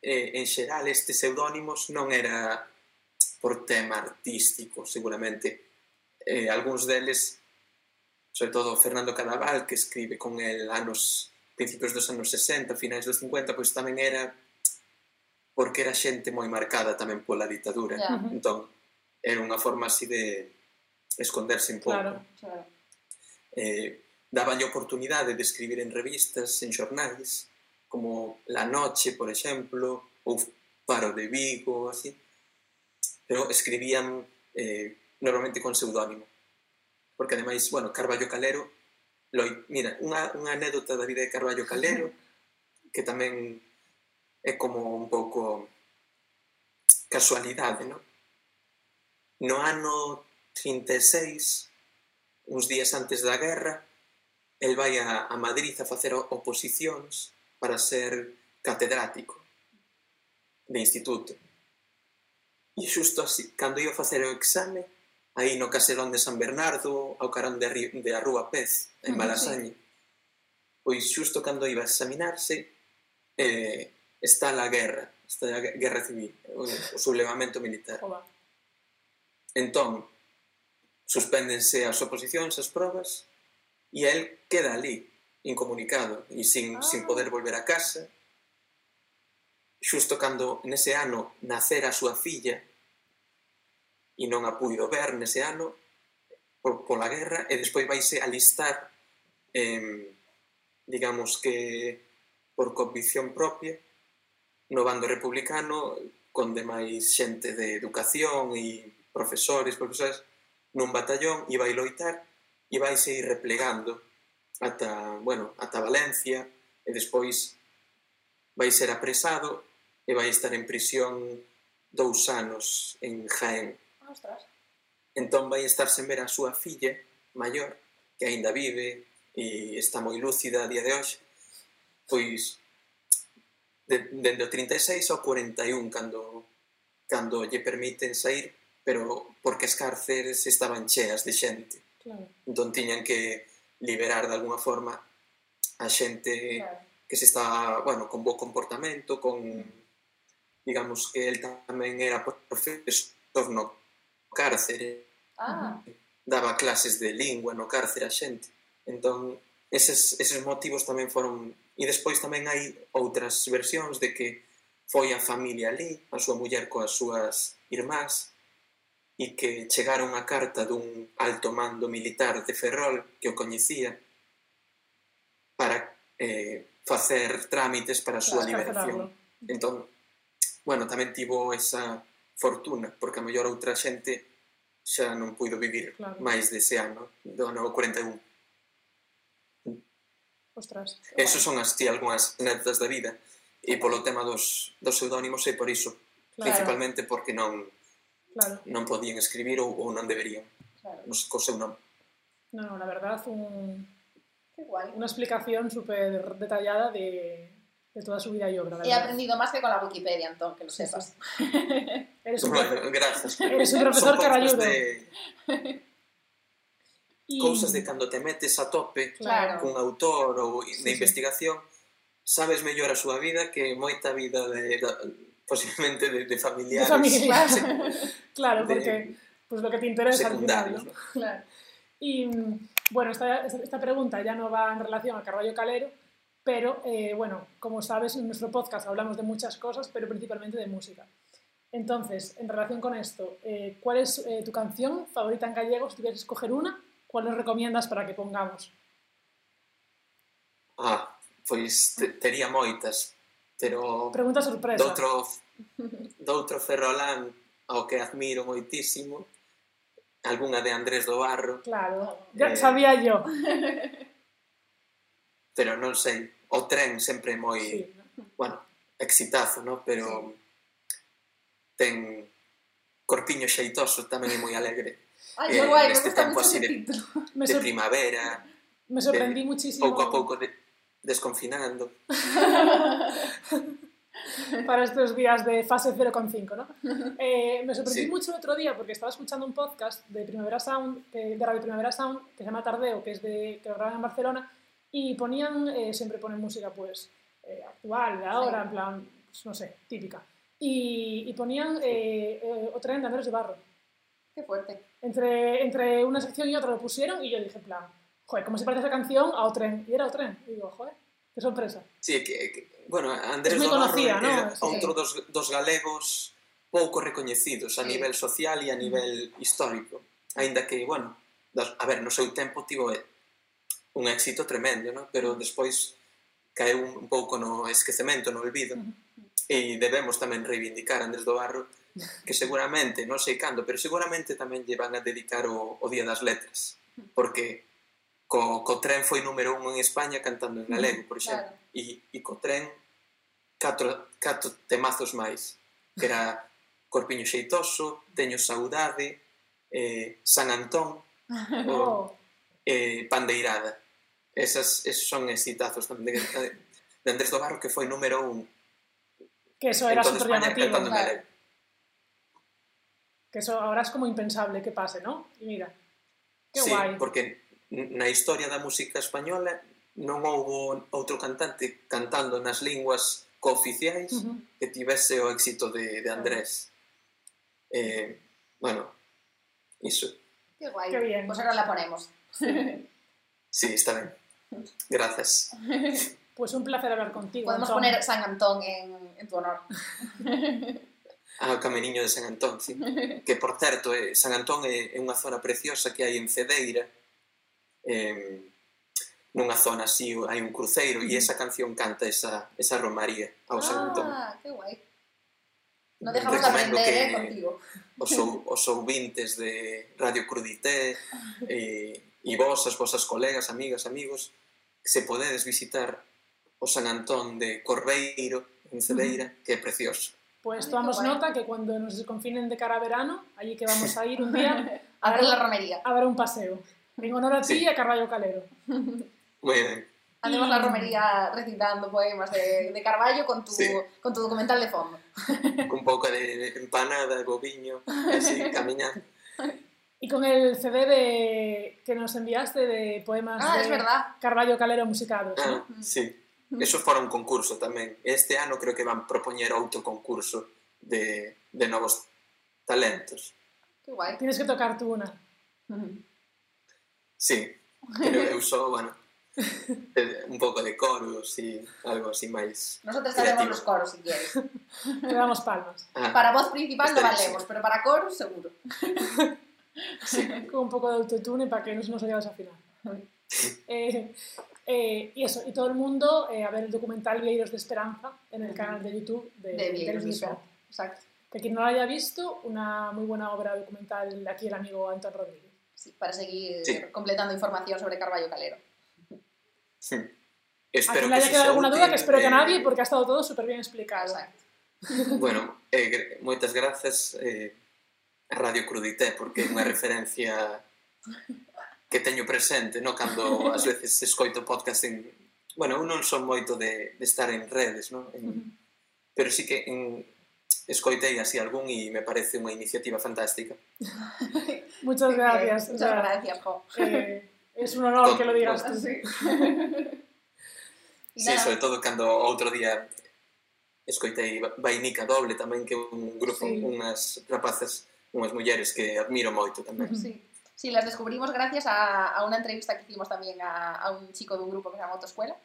eh, en xeral estes pseudónimos non era por tema artístico, seguramente, eh, algúns deles sobre todo Fernando Cadaval, que escribe con el anos principios dos anos 60, finais dos 50 pois tamén era porque era xente moi marcada tamén pola ditadura yeah. entón era unha forma así de esconderse un pouco claro, claro. Eh, dabanlle oportunidade de escribir en revistas, en xornais como La Noche, por exemplo ou Paro de Vigo, así pero escribían eh, normalmente con pseudónimo. Porque ademais, bueno, Carballo Calero, lo, mira, unha, unha anécdota da vida de Carballo Calero, que tamén é como un pouco casualidade, non? No ano 36, uns días antes da guerra, el vai a, a Madrid a facer oposicións para ser catedrático de instituto. E xusto así, cando ia facer o exame, aí no caserón de San Bernardo, ao carón de, de a Rúa Pez, en Malasaña. Sí. Pois xusto cando iba a examinarse, eh, está a guerra, está a guerra civil, o, o sublevamento militar. Oba. Entón, suspéndense as oposicións, as probas, e el queda ali, incomunicado, e sin, ah. sin poder volver a casa. Xusto cando nese ano nacera a súa filla, e non a puido ver nese ano por, pola guerra e despois vaise alistar eh, digamos que por convicción propia no bando republicano con demais xente de educación e profesores, profesores nun batallón e vai loitar e vai ir replegando ata, bueno, ata Valencia e despois vai ser apresado e vai estar en prisión dous anos en Jaén. Ostras. Entón vai estar sen ver a súa filla maior, que aínda vive e está moi lúcida a día de hoxe, pois de, dende o 36 ao 41 cando cando lle permiten sair, pero porque as cárceres estaban cheas de xente. Claro. Entón tiñan que liberar de alguna forma a xente claro. que se está, bueno, con bo comportamento, con digamos que el tamén era profesor no cárcere. Ah. Daba clases de lingua no cárcere a xente. Entón, eses, eses motivos tamén foron... E despois tamén hai outras versións de que foi a familia ali, a súa muller coas súas irmás, e que chegaron a carta dun alto mando militar de Ferrol que o coñecía para eh, facer trámites para a súa liberación. Entón, bueno, tamén tivo esa fortuna, porque a mellor outra xente xa non puido vivir claro. máis dese ano, do ano 41. Ostras. Esos son as ti algunhas anécdotas da vida e polo tema dos, dos pseudónimos é por iso, claro. principalmente porque non claro. non podían escribir ou, ou non deberían. Claro. Nos, co seu nome. No, no, la verdad, un, Igual. una explicación súper detallada de, de toda su vida y obra. La He verdad. aprendido más que con la Wikipedia, Antón, que lo sí. Sí. Eres un, bueno, gracias. Eres un profesor caralludo. De... y... Cousas de cando te metes a tope claro. cun autor ou de sí, investigación, sabes mellor a súa vida que moita vida de, de posiblemente de, de familiares. De familiares. Sí. claro, de, porque pues lo que te interesa al final, ¿no? ¿no? Claro. Y bueno, esta, esta pregunta ya no va en relación a Carballo Calero, pero eh, bueno, como sabes, en nuestro podcast hablamos de muchas cosas, pero principalmente de música. Entonces, en relación con esto, eh, ¿cuál es eh, tu canción favorita en gallego? Si tuvieras que escoger una, ¿cuál nos recomiendas para que pongamos? Ah, pois te, tería moitas, pero... Pregunta sorpresa. Doutro, doutro Ferrolán, ao que admiro moitísimo, algunha de Andrés do Barro. Claro, ya eh, sabía yo. pero non sei, o tren sempre é moi... Sí, no? Bueno, exitazo, ¿no? Pero... Sí ten corpiño xeitoso, tamén é moi alegre. Ay, Eh, me neste tempo así de- me, De primavera, me sorprendí muchísimo. pouco a pouco de, desconfinando. para estos días de fase 0,5, ¿no? Eh, me sorprendí Sí. mucho el otro día porque estaba escuchando un podcast de Primavera Sound, que- de Radio Primavera Sound, que se llama Tardeo, que es de que lo graban en Barcelona, y ponían, eh, siempre ponen música pues eh, actual, de ahora, Sí. en plan, pues, no sé, típica. y, y ponían eh, eh, o tren tableros de barro. Qué fuerte. Entre, entre una sección y otra lo pusieron y yo dije, en plan, joder, ¿cómo se parece esa canción a Otren? Y era Otren. Y digo, joder, qué sorpresa. Sí, que, que bueno, Andrés Domarro conocía, ¿no? sí, outro sí. dos, dos galegos pouco recoñecidos a sí. nivel social e a nivel histórico. Ainda que, bueno, das, a ver, no seu tempo tivo eh, un éxito tremendo, ¿no? pero despois caeu un pouco no esquecemento, no olvido. Uh -huh e debemos tamén reivindicar a Andrés do Barro que seguramente, non sei cando, pero seguramente tamén lle van a dedicar o, o Día das Letras, porque co, co tren foi número un en España cantando en galego, por exemplo, claro. e, e co tren catro, catro temazos máis, que era Corpiño Xeitoso, Teño Saudade, eh, San Antón, o, oh. eh, Pandeirada. Esas, esos son exitazos tamén de, de Andrés do Barro, que foi número un Que eso era súper llamativo. Claro. Que eso ahora es como impensable que pase, ¿no? Y mira, qué sí, guay. porque na historia da música española non houbo outro cantante cantando nas linguas cooficiais uh -huh. que tivese o éxito de, de Andrés. Eh, bueno, iso. Que guai. Que bien. Pois pues agora la ponemos. sí, está ben. Gracias. Pues un placer hablar contigo. Podemos Antón. poner San Antón en en tu honor. Ah, ao Cameniño de San Antón, sí. que por certo, é, San Antón é, é unha zona preciosa que hai en Cedeira, eh, nunha zona así hai un cruceiro e esa canción canta esa, esa romaría ao San Antón. Ah, que guai. Non dejamos Recomendo de aprender, que, eh, contigo. Os, ou, os ouvintes de Radio Crudité e, e vos, as vosas colegas, amigas, amigos, se podedes visitar o San Antón de Corbeiro, Cedeira, que é precioso. Pues tomamos nota que cuando nos desconfinen de cara a verano, allí que vamos a ir un día A ver la romería. a dar un paseo. En honor a ti Sí. y a Carballo Calero. Moi ben. Andemos Y- la romería recitando poemas de, de Carballo con tu, Sí. con tu documental de fondo. Con pouco de empanada, boviño, e así, camiñando. Y con el CD de, que nos enviaste de poemas Ah, de es verdad. Carballo Calero musicados. Ah, ¿no? sí. Eso fora un concurso tamén. Este ano creo que van propoñer outro concurso de, de novos talentos. Que guai. Tienes que tocar tú una. Sí, pero eu só, bueno, eh, un pouco de coros e algo así máis Nosotros creativo. sabemos os coros, si queres. Te damos palmas. Ah, para voz principal no valemos, pero para coros seguro. Sí. Con un pouco de autotune para que non nos oiga desafinar. final. eh, eh, y eso, y todo el mundo eh, a ver el documental Vieiros de Esperanza en el canal de YouTube de, De de Bisbal. Exacto. Que quien no lo haya visto, una muy buena obra documental de aquí el amigo Antón Rodríguez. Sí, para seguir Sí. completando información sobre Carballo Calero. sí. A Espero quien le que haya quedado alguna útil, duda, que espero que eh, nadie, porque ha estado todo súper bien explicado. Exacto. Bueno, eh, gr- moitas grazas eh, a Radio Crudité, porque é unha referencia que teño presente, no? Cando ás veces escoito podcast en... Bueno, eu non son moito de, de estar en redes, no? En. Pero sí que en, escoitei así algún e me parece unha iniciativa fantástica. Muchas gracias. Muchas sea, gracias, Jo. Eh, es un honor con, que lo digas tú. Sí, sí sobre todo cando outro día escoitei Vainica Doble tamén, que é un grupo, sí. unhas rapazas, unhas mulleres que admiro moito tamén. Sí. Sí, las descubrimos gracias a, a una entrevista que hicimos también a, a un chico de un grupo que se llama Autoescuela.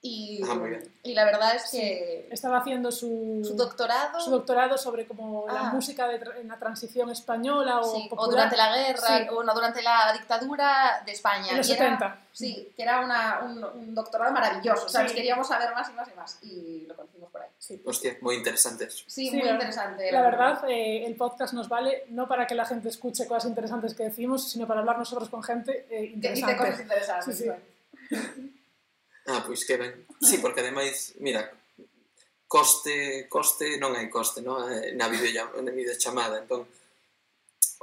Y, Ah, muy bien. y la verdad es que Estaba haciendo su, su doctorado, su doctorado sobre como la Ah. música de en la transición española o, sí, o popular durante la guerra, Sí. o no, durante la dictadura de España. en los Y era- 70. sí, que era una, un, un doctorado maravilloso. Queríamos saber más y más y más. Y lo conocimos por ahí. Sí. Hostia, moi interesante eso. Sí, Sí, muy la- interesante. La verdad, eh, el podcast nos vale no para que la gente escuche cosas interesantes que decimos, sino para hablar nosotros con gente eh, Que dice cosas interesante. interesantes. Ah, pois que ben. Sí, porque ademais, mira, coste, coste non hai coste, non? Eh, na videollamada, na videochamada, entón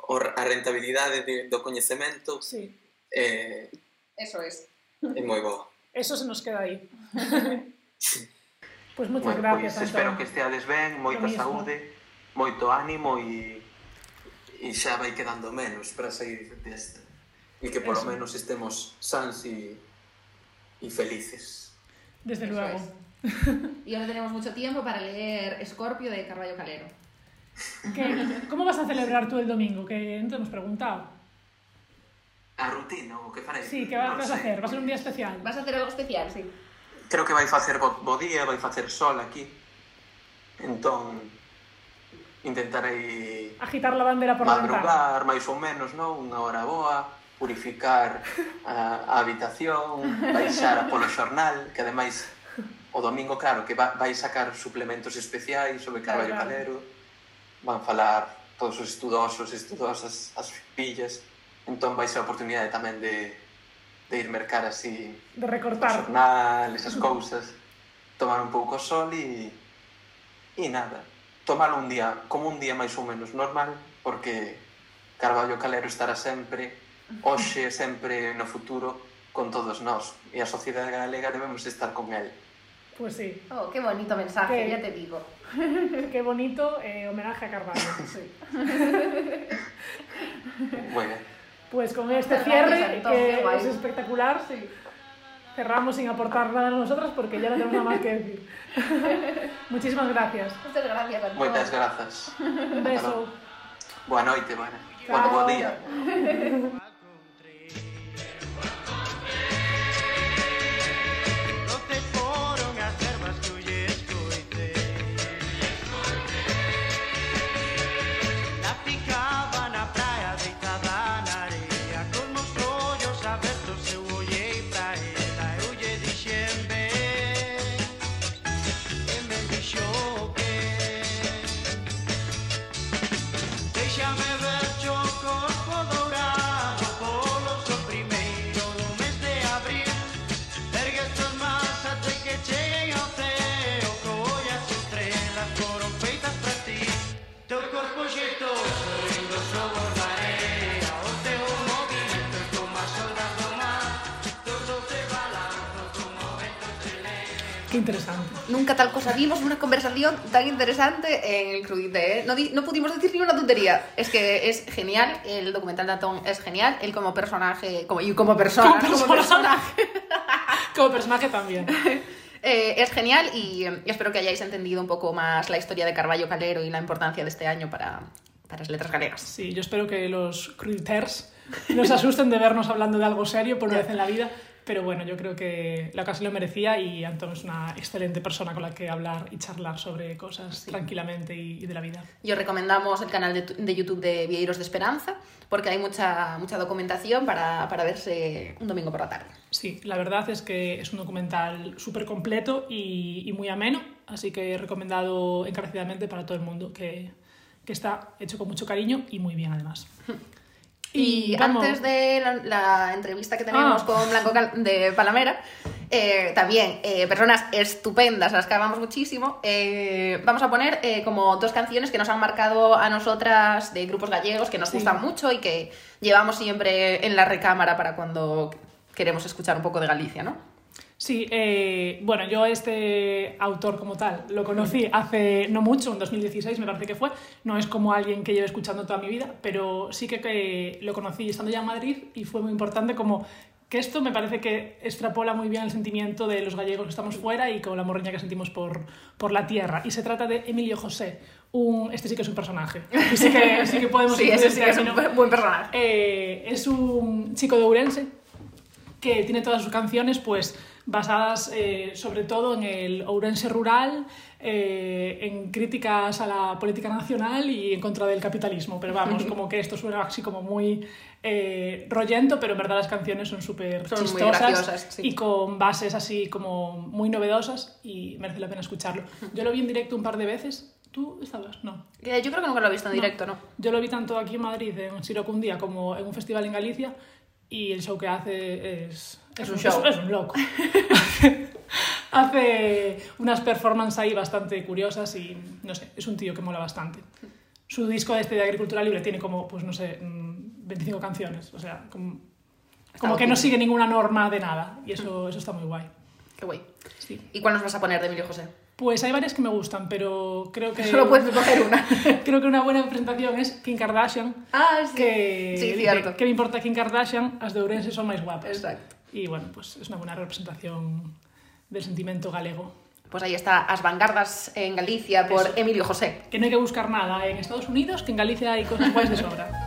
a rentabilidade de, do coñecemento sí. eh, Eso es. É moi boa. Eso se nos queda aí. pois pues moitas bueno, gracias, pois, pues, Espero que esteades ben, moita saúde, moito ánimo e e xa vai quedando menos para sair deste. E que polo Eso. menos estemos sans e y felices. Desde Eso luego. Es. Y ahora tenemos mucho tiempo para leer Escorpio de Carballo Calero. ¿Qué? ¿Cómo vas a celebrar tú el domingo? Que no te hemos preguntado. A rutina, o que faréis? Sí, que vas, no vas a hacer? Va a ser un día especial. Vas a hacer algo especial, sí. Creo que vais a hacer bo, bo día, vais a hacer sol aquí. Entón, intentarei... Agitar la bandera por la ventana. máis ou menos, non? Unha hora boa, purificar a, a habitación, baixar a polo xornal, que ademais o domingo, claro, que va, vai sacar suplementos especiais sobre Carballo claro, Calero, van falar todos os estudosos, estudosas, as fillas, entón vai ser a oportunidade tamén de, de ir mercar así de recortar. xornal, esas cousas tomar un pouco o sol e e nada tomar un día como un día máis ou menos normal porque Carballo Calero estará sempre hoxe, sempre no futuro, con todos nós. E a sociedade galega debemos estar con el. Pois pues sí. Oh, que bonito mensaje, que... ya te digo. que bonito eh, homenaje a Carvalho. sí. bueno. Pues con este cierre, que es espectacular, sí. cerramos sin aportar nada a nosotros porque ya no tenemos nada más que decir. Muchísimas gracias. Muchas gracias a todos. Muchas gracias. Un beso. Boa noite, Mara. Bueno, buen día. Qué interesante. Nunca tal cosa vimos, una conversación tan interesante en el crudite, ¿eh? No, no pudimos decir ni una tontería. Es que es genial, el documental de Atón es genial, él como personaje, como, y como persona, Como como persona. personaje, Como personaje también. eh, es genial y eh, espero que hayáis entendido un poco más la historia de Carballo Calero y la importancia de este año para, para las letras galegas. Sí, yo espero que los criters no se asusten de vernos hablando de algo serio por una vez en la vida. Pero bueno, yo creo que la ocasión lo merecía y Antón es una excelente persona con la que hablar y charlar sobre cosas tranquilamente y, y de la vida. Y os recomendamos el canal de, de YouTube de Vieiros de Esperanza, porque hay mucha, mucha documentación para, para verse un domingo por la tarde. Sí, la verdad es que es un documental súper completo y, y muy ameno, así que recomendado encarecidamente para todo el mundo, que, que está hecho con mucho cariño y muy bien además. Y, vamos- antes de la, la entrevista que tenemos Ah. con Blanco Cal- de Palamera, eh, también eh, personas estupendas, las que amamos muchísimo, eh, vamos a poner eh, como dos canciones que nos han marcado a nosotras de grupos gallegos que nos Sí. gustan mucho y que llevamos siempre en la recámara para cuando queremos escuchar un poco de Galicia, ¿no? Sí, eh, bueno, yo este autor como tal lo conocí hace no mucho, en 2016 me parece que fue. No es como alguien que lleve escuchando toda mi vida, pero sí que, que lo conocí estando ya en Madrid y fue muy importante como que esto me parece que extrapola muy bien el sentimiento de los gallegos que estamos fuera y con la morriña que sentimos por, por la tierra. Y se trata de Emilio José. Un, este sí que es un personaje. Y sí que, sí que podemos Sí, ese sí que es un buen personaje. Eh, es un chico de Ourense que tiene todas sus canciones pues basadas eh, sobre todo en el Ourense rural, eh, en críticas a la política nacional y en contra del capitalismo. Pero vamos, como que esto suena así como muy eh, rollento, pero en verdad las canciones son súper muy chistosas graciosas, sí. y con bases así como muy novedosas y merece la pena escucharlo. Yo lo vi en directo un par de veces. ¿Tú estabas? No. Eh, Yo creo que nunca lo he visto en No. directo, ¿no? Yo lo vi tanto aquí en Madrid, en Siroco un día, como en un festival en Galicia, y el show que hace es... Es un show. Es, un loco. hace, hace unas performances ahí bastante curiosas y, no sé, es un tío que mola bastante. Su disco este de Agricultura Libre tiene como, pues no sé, mm, 25 canciones, o sea, como, como que no sigue ninguna norma de nada, y eso, eso está muy guay. Qué guay. Sí. ¿Y cuál nos vas a poner de Emilio José? Pues hay varias que me gustan, pero creo que... Solo puedes escoger una. Creo que una buena presentación es Kim Kardashian, Ah, que Sí, cierto. ¿qué me importa Kim Kardashian? As de Ourense son máis guapas. Exacto. Y bueno, pues es una buena representación del sentimiento galego. Pues ahí está, As Vanguardas en Galicia por Eso. Emilio José. Que no hay que buscar nada en Estados Unidos, que en Galicia hay cosas guays de sobra.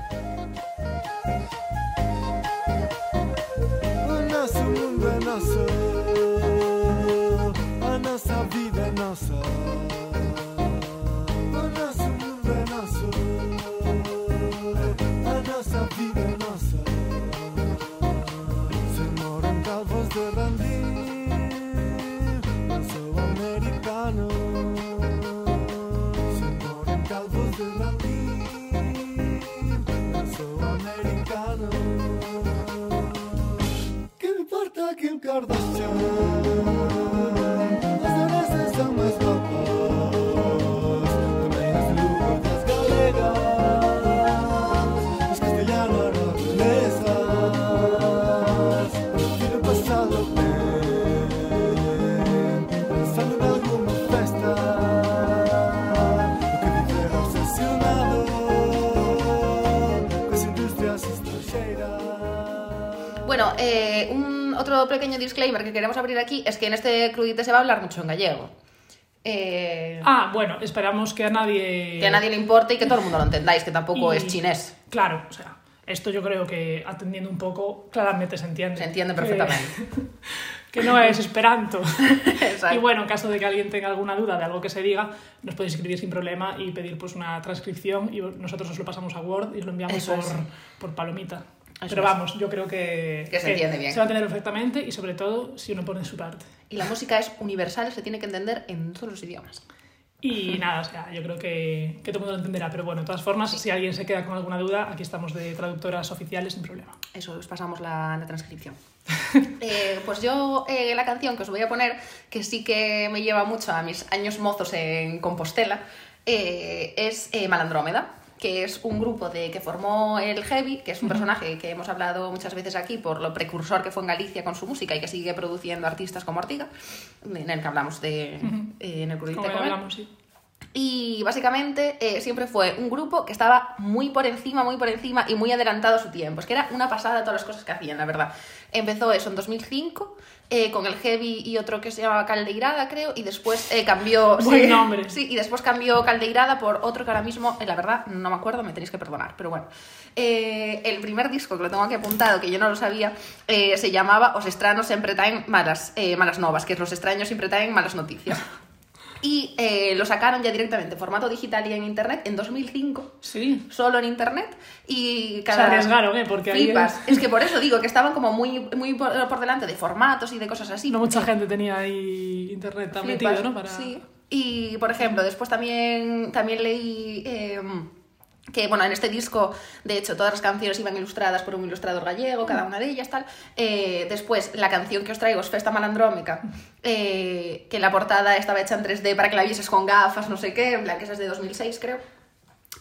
Bueno, eh, un otro pequeño disclaimer que queremos abrir aquí es que en este crudite se va a hablar mucho en gallego. Eh, Ah, bueno, esperamos que a nadie... que a nadie le importe y que todo el mundo lo entendáis, que tampoco Y- es chinés. Claro, o sea, esto yo creo que atendiendo un poco, claramente se entiende. Se entiende perfectamente. Que, no es esperanto. Exacto. Y bueno, en caso de que alguien tenga alguna duda de algo que se diga, nos podéis escribir sin problema y pedir pues una transcripción y nosotros os lo pasamos a Word y os lo enviamos por, por palomita. Eso Pero es. vamos, yo creo que, Que se entiende bien. Se va a entender perfectamente y sobre todo si uno pone su parte. Y la música es universal, se tiene que entender en todos los idiomas. Y nada, o sea, yo creo que, que todo el mundo lo entenderá. Pero bueno, de todas formas, si alguien se queda con alguna duda, aquí estamos de traductoras oficiales sin problema. Eso, os pasamos la, la transcripción. Eh, pues yo eh, la canción que os voy a poner, que sí que me lleva mucho a mis años mozos en Compostela, eh, es eh, Malandrómeda, que es un grupo de que formó el Heavy, que es un personaje que hemos hablado muchas veces aquí por lo precursor que fue en Galicia con su música y que sigue produciendo artistas como Ortiga, en el que hablamos de, eh, en el crudite con hablamos, sí. Y básicamente eh, siempre fue un grupo que estaba muy por encima, muy por encima y muy adelantado a su tiempo. Es que era una pasada todas las cosas que hacían, la verdad. Empezó eso en 2005 eh, con el Heavy y otro que se llamaba Caldeirada, creo, y después eh, cambió... Buen sí, nombre. Sí, y después cambió Caldeirada por otro que ahora mismo, eh, la verdad, no me acuerdo, me tenéis que perdonar, pero bueno. Eh, el primer disco que lo tengo aquí apuntado, que yo no lo sabía, se llamaba Os extraños siempre traen malas, malas novas, que es Los extraños siempre traen malas noticias. Y eh, lo sacaron ya directamente en formato digital y en internet en 2005, Sí. solo en internet. Y Se cada. arriesgaron, ¿eh? Porque ahí. Es que por eso digo que estaban como muy, muy por, por delante de formatos y de cosas así. no mucha gente tenía ahí internet tan Flipas, metido, ¿no? Para... Sí. Y, por ejemplo, después también, también leí eh, que, bueno, en este disco, de hecho, todas las canciones iban ilustradas por un ilustrador gallego, cada una de ellas, tal. Eh, después, la canción que os traigo es Festa Malandrómica, eh, que la portada estaba hecha en 3D para que la vieses con gafas, no sé qué, en plan que esa es de 2006, creo.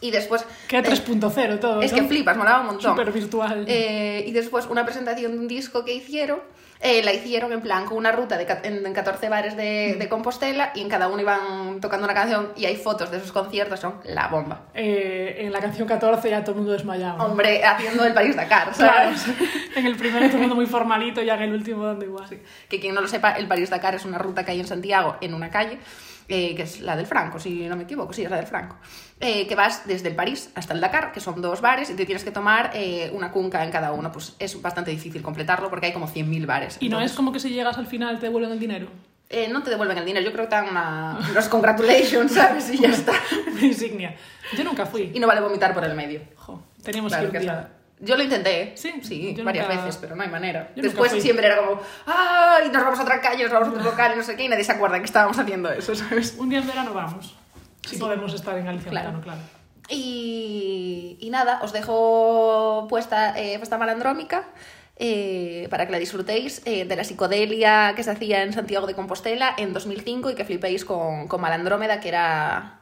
Y después... Que eh, 3.0 todo, es ¿no? que flipas, molaba un montón. Súper virtual. Eh, y después una presentación de un disco que hicieron, eh, la hicieron en plan con una ruta de, en, en 14 bares de, de Compostela y en cada uno iban tocando una canción y hay fotos de esos conciertos, son la bomba. Eh, en la canción 14 ya todo el mundo desmayaba. Hombre, haciendo el París-Dakar, Claro, ¿sabes? en el primero todo el mundo muy formalito y en el último dando igual. Que quien no lo sepa, el París-Dakar es una ruta que hay en Santiago, en una calle, eh, que es la del Franco, si no me equivoco, sí, es la del Franco. Eh, que vas desde el París hasta el Dakar, que son dos bares, y te tienes que tomar eh, una cunca en cada uno. Pues es bastante difícil completarlo porque hay como 100.000 bares. Y no Entonces, es como que si llegas al final te devuelven el dinero. eh, no te devuelven el dinero, yo creo que te dan una, unos congratulations, ¿sabes? Y ya está. Una insignia. Yo nunca fui. Y no vale vomitar por el medio. Jo, teníamos Claro que que ir. Yo lo intenté. Sí, sí, varias nunca- veces, pero no hay manera. yo Después siempre era como, ¡ay! Nos vamos a otra calle, nos vamos a otro local, y no sé qué, y nadie se acuerda que estábamos haciendo eso, ¿sabes? Un día en verano vamos. Si podemos estar en Galicia Claro. verano, claro. Y, y nada, os dejo puesta eh, Festa Malandrómica eh, para que la disfrutéis eh, de la psicodelia que se hacía en Santiago de Compostela en 2005 y que flipéis con, con Malandrómeda, que era,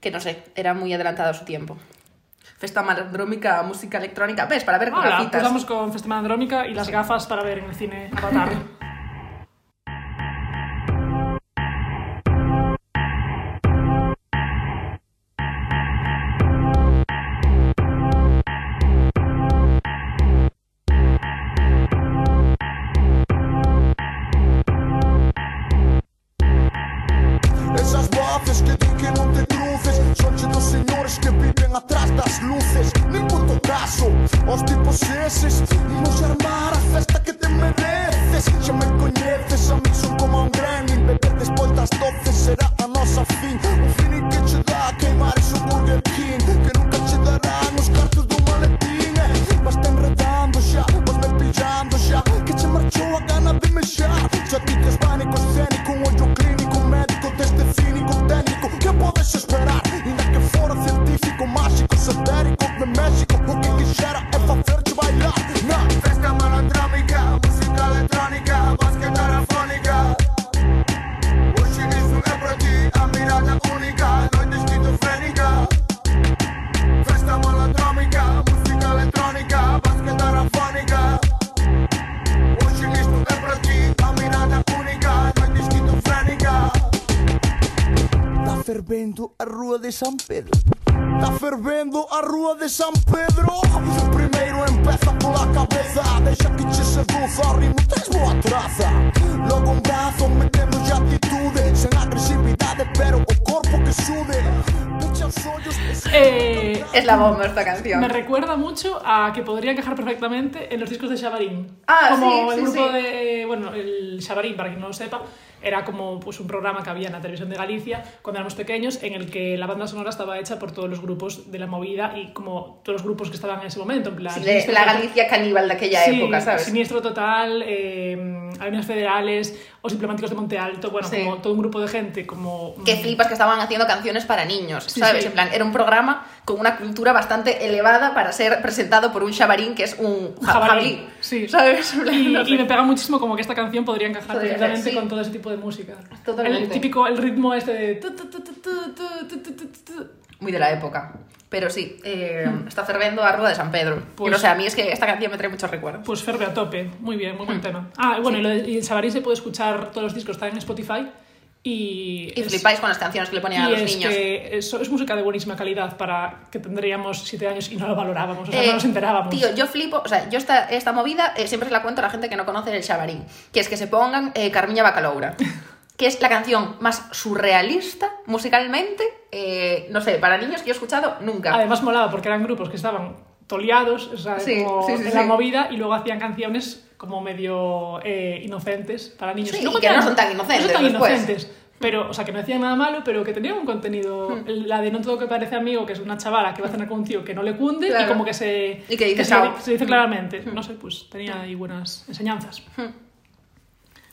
que no sé, era muy adelantado a su tiempo. Festa Malandrómica, música electrónica, ¿ves? Para ver con Hola, gafitas. pues vamos con Festival Andrómica y las gafas para ver en el cine Avatar. fervendo a rúa de San Pedro fervendo a de San Primeiro Deixa que seduza o ritmo Logo metemos atitude pero o corpo que Eh, Es la bomba esta canción. me recuerda mucho a que podría encajar perfectamente en los discos de Xabarín. Ah, como sí, el sí, grupo sí. de. Bueno, el Xabarín, para quien no lo sepa, era como pues, un programa que había en la televisión de Galicia cuando éramos pequeños, en el que la banda sonora estaba hecha por todos los grupos de la movida y como todos los grupos que estaban en ese momento. En plan, Sí, la Total- Galicia caníbal de aquella Sí, época, ¿sabes? Siniestro Total, eh, Avenidas Federales, o Simplemáticos de Monte Alto, bueno, Sí. como todo un grupo de gente, como... que flipas que estaban haciendo canciones para niños, ¿sabes? En plan, era un programa con una cultura bastante elevada para ser presentado por un chavarín que es un ja jabalí. Sí, ¿sabes? Y, no sé. y, me pega muchísimo como que esta canción podría encajar podría perfectamente sí. con todo ese tipo de música. Totalmente. El típico, el ritmo este de... Muy de la época. Pero sí, eh, está ferviendo Arroba de San Pedro. Pues, y no sé, a mí es que esta canción me trae muchos recuerdos. Pues ferve a tope. Muy bien, muy buen tema. Ah, bueno, sí. y, el Sabarín se puede escuchar todos los discos, está en Spotify y... Y es- flipáis con las canciones que le ponían a los es niños. que es, es música de buenísima calidad para que tendríamos siete años y no lo valorábamos, o sea, Eh, no nos enterábamos. Tío, yo flipo, o sea, yo esta, esta movida eh, siempre se la cuento a la gente que no conoce el Xabarín, que es que se pongan eh, Carmiña Bacaloura, que es la canción más surrealista musicalmente, eh, no sé, para niños que yo he escuchado nunca. Además molaba porque eran grupos que estaban toleados, o sea, Sí, como sí, sí, en la movida y luego hacían canciones como medio eh, inocentes para niños. Sí, y que no son tan inocentes No son tan después. inocentes. Pero, o sea, que no decían nada malo, pero que tenían un contenido. La de No todo que parece amigo, que es una chavala que va a cenar con un tío que no le cunde Claro. y como que se. Y que dice se, chao. se dice claramente. No sé, pues tenía ahí buenas enseñanzas.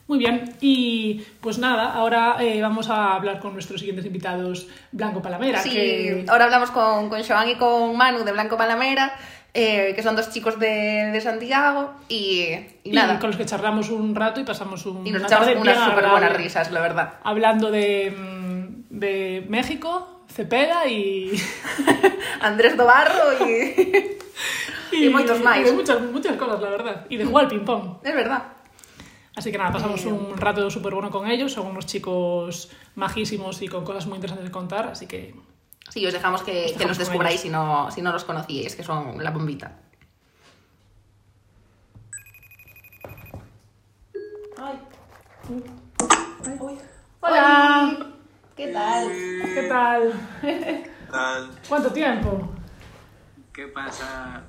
Muy bien, y pues nada, ahora eh, vamos a hablar con nuestros siguientes invitados, Blanco Palamera, Sí, que ahora hablamos con, con Joan y con Manu de Blanco Palamera, eh, que son dos chicos de, de Santiago, y, y y nada, con los que charlamos un rato y pasamos un, y nos una echamos tarde unas súper buenas risas, la verdad. Hablando de, mm, de México, Cepeda y... Andrés Dobarro y... Y moitos máis. y de muchas, muchas cosas, la verdad. Y de jugar al ping-pong. es verdad. Así que nada, pasamos Eh, un rato súper bueno con ellos. Son unos chicos majísimos y con cosas muy interesantes de contar. Así que Sí, os dejamos que, los descubráis si no, si no los conocíais, que son la bombita. ¡Hola! ¿Qué tal? ¿Qué tal? Tal. ¿Cuánto tiempo? ¿Qué pasa?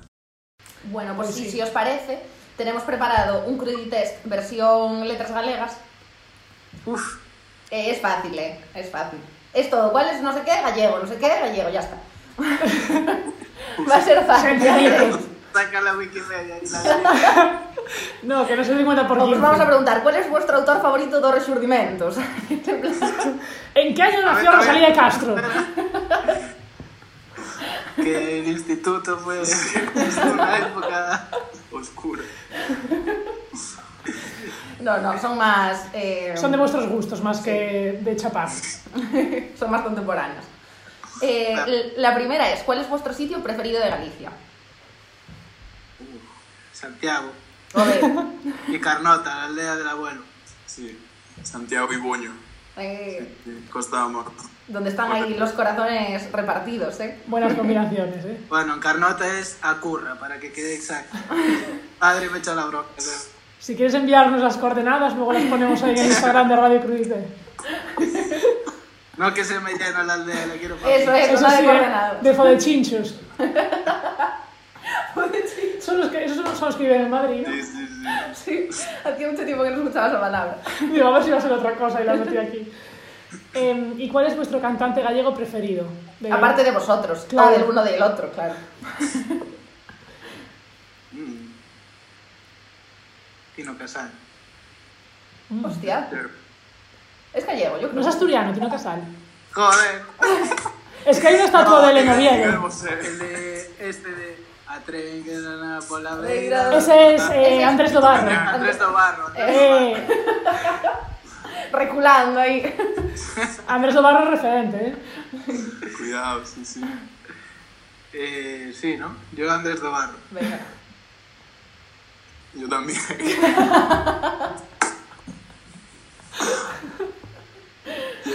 Bueno, pues Pues sí, sí. si os parece, tenemos preparado un Cruditest versión letras galegas. Uf, Eh, es fácil, ¿eh? Es fácil. Es todo. ¿Cuál es no sé qué? Gallego. No sé qué? Gallego. Ya está. Va a ser fácil. saca la Wikipedia y la No, que no se den cuenta por Os vamos a preguntar, ¿cuál es vuestro autor favorito de Resurdimentos? ¿En qué año nació. Rosalía de Castro? que el instituto fue una época oscura. No, no, son más... eh, Son de vuestros gustos más que de chapar. son más contemporáneos. Eh, la primera es, ¿cuál es vuestro sitio preferido de Galicia? Santiago Joder. y Carnota, la aldea del abuelo. Sí. Santiago y Buño. Eh, Costa da Morte. donde están ahí los corazones repartidos, ¿eh? Buenas combinaciones, ¿eh? Bueno, en Carnota es Acurra, para que quede exacto. Padre me echa la bronca. Si quieres enviarnos las coordenadas, luego las ponemos ahí en Instagram de Radio Crudite. No que se me llena la aldea, la quiero para Eso es, Eso sí, de ¿eh? de fodechinchos. Son los que, esos son los que viven en Madrid, ¿no? Sí, sí, sí. Sí, hacía mucho tiempo que no escuchaba esa palabra. Digo, a ver si va a ser otra cosa y la metí aquí. Em, ¿Y cuál es vuestro cantante gallego preferido? De- Aparte de vosotros, Claro. o del uno del otro, claro. Mm. Tino Casal. Hostia, Pero- es gallego, yo No creo. es asturiano, Tino Casal. Joder. Es que hay una estatua de en Oviedo. Queremos ser. El de este de que na por la. Ese es eh, Andrés Dobarro. Andrés Dobarro. Eh, Reculando ahí. Andrés Dobarro es referente, ¿eh? Cuidado, sí, sí. Eh, sí, ¿no? Yo Andrés Dobarro. Venga. Yo también.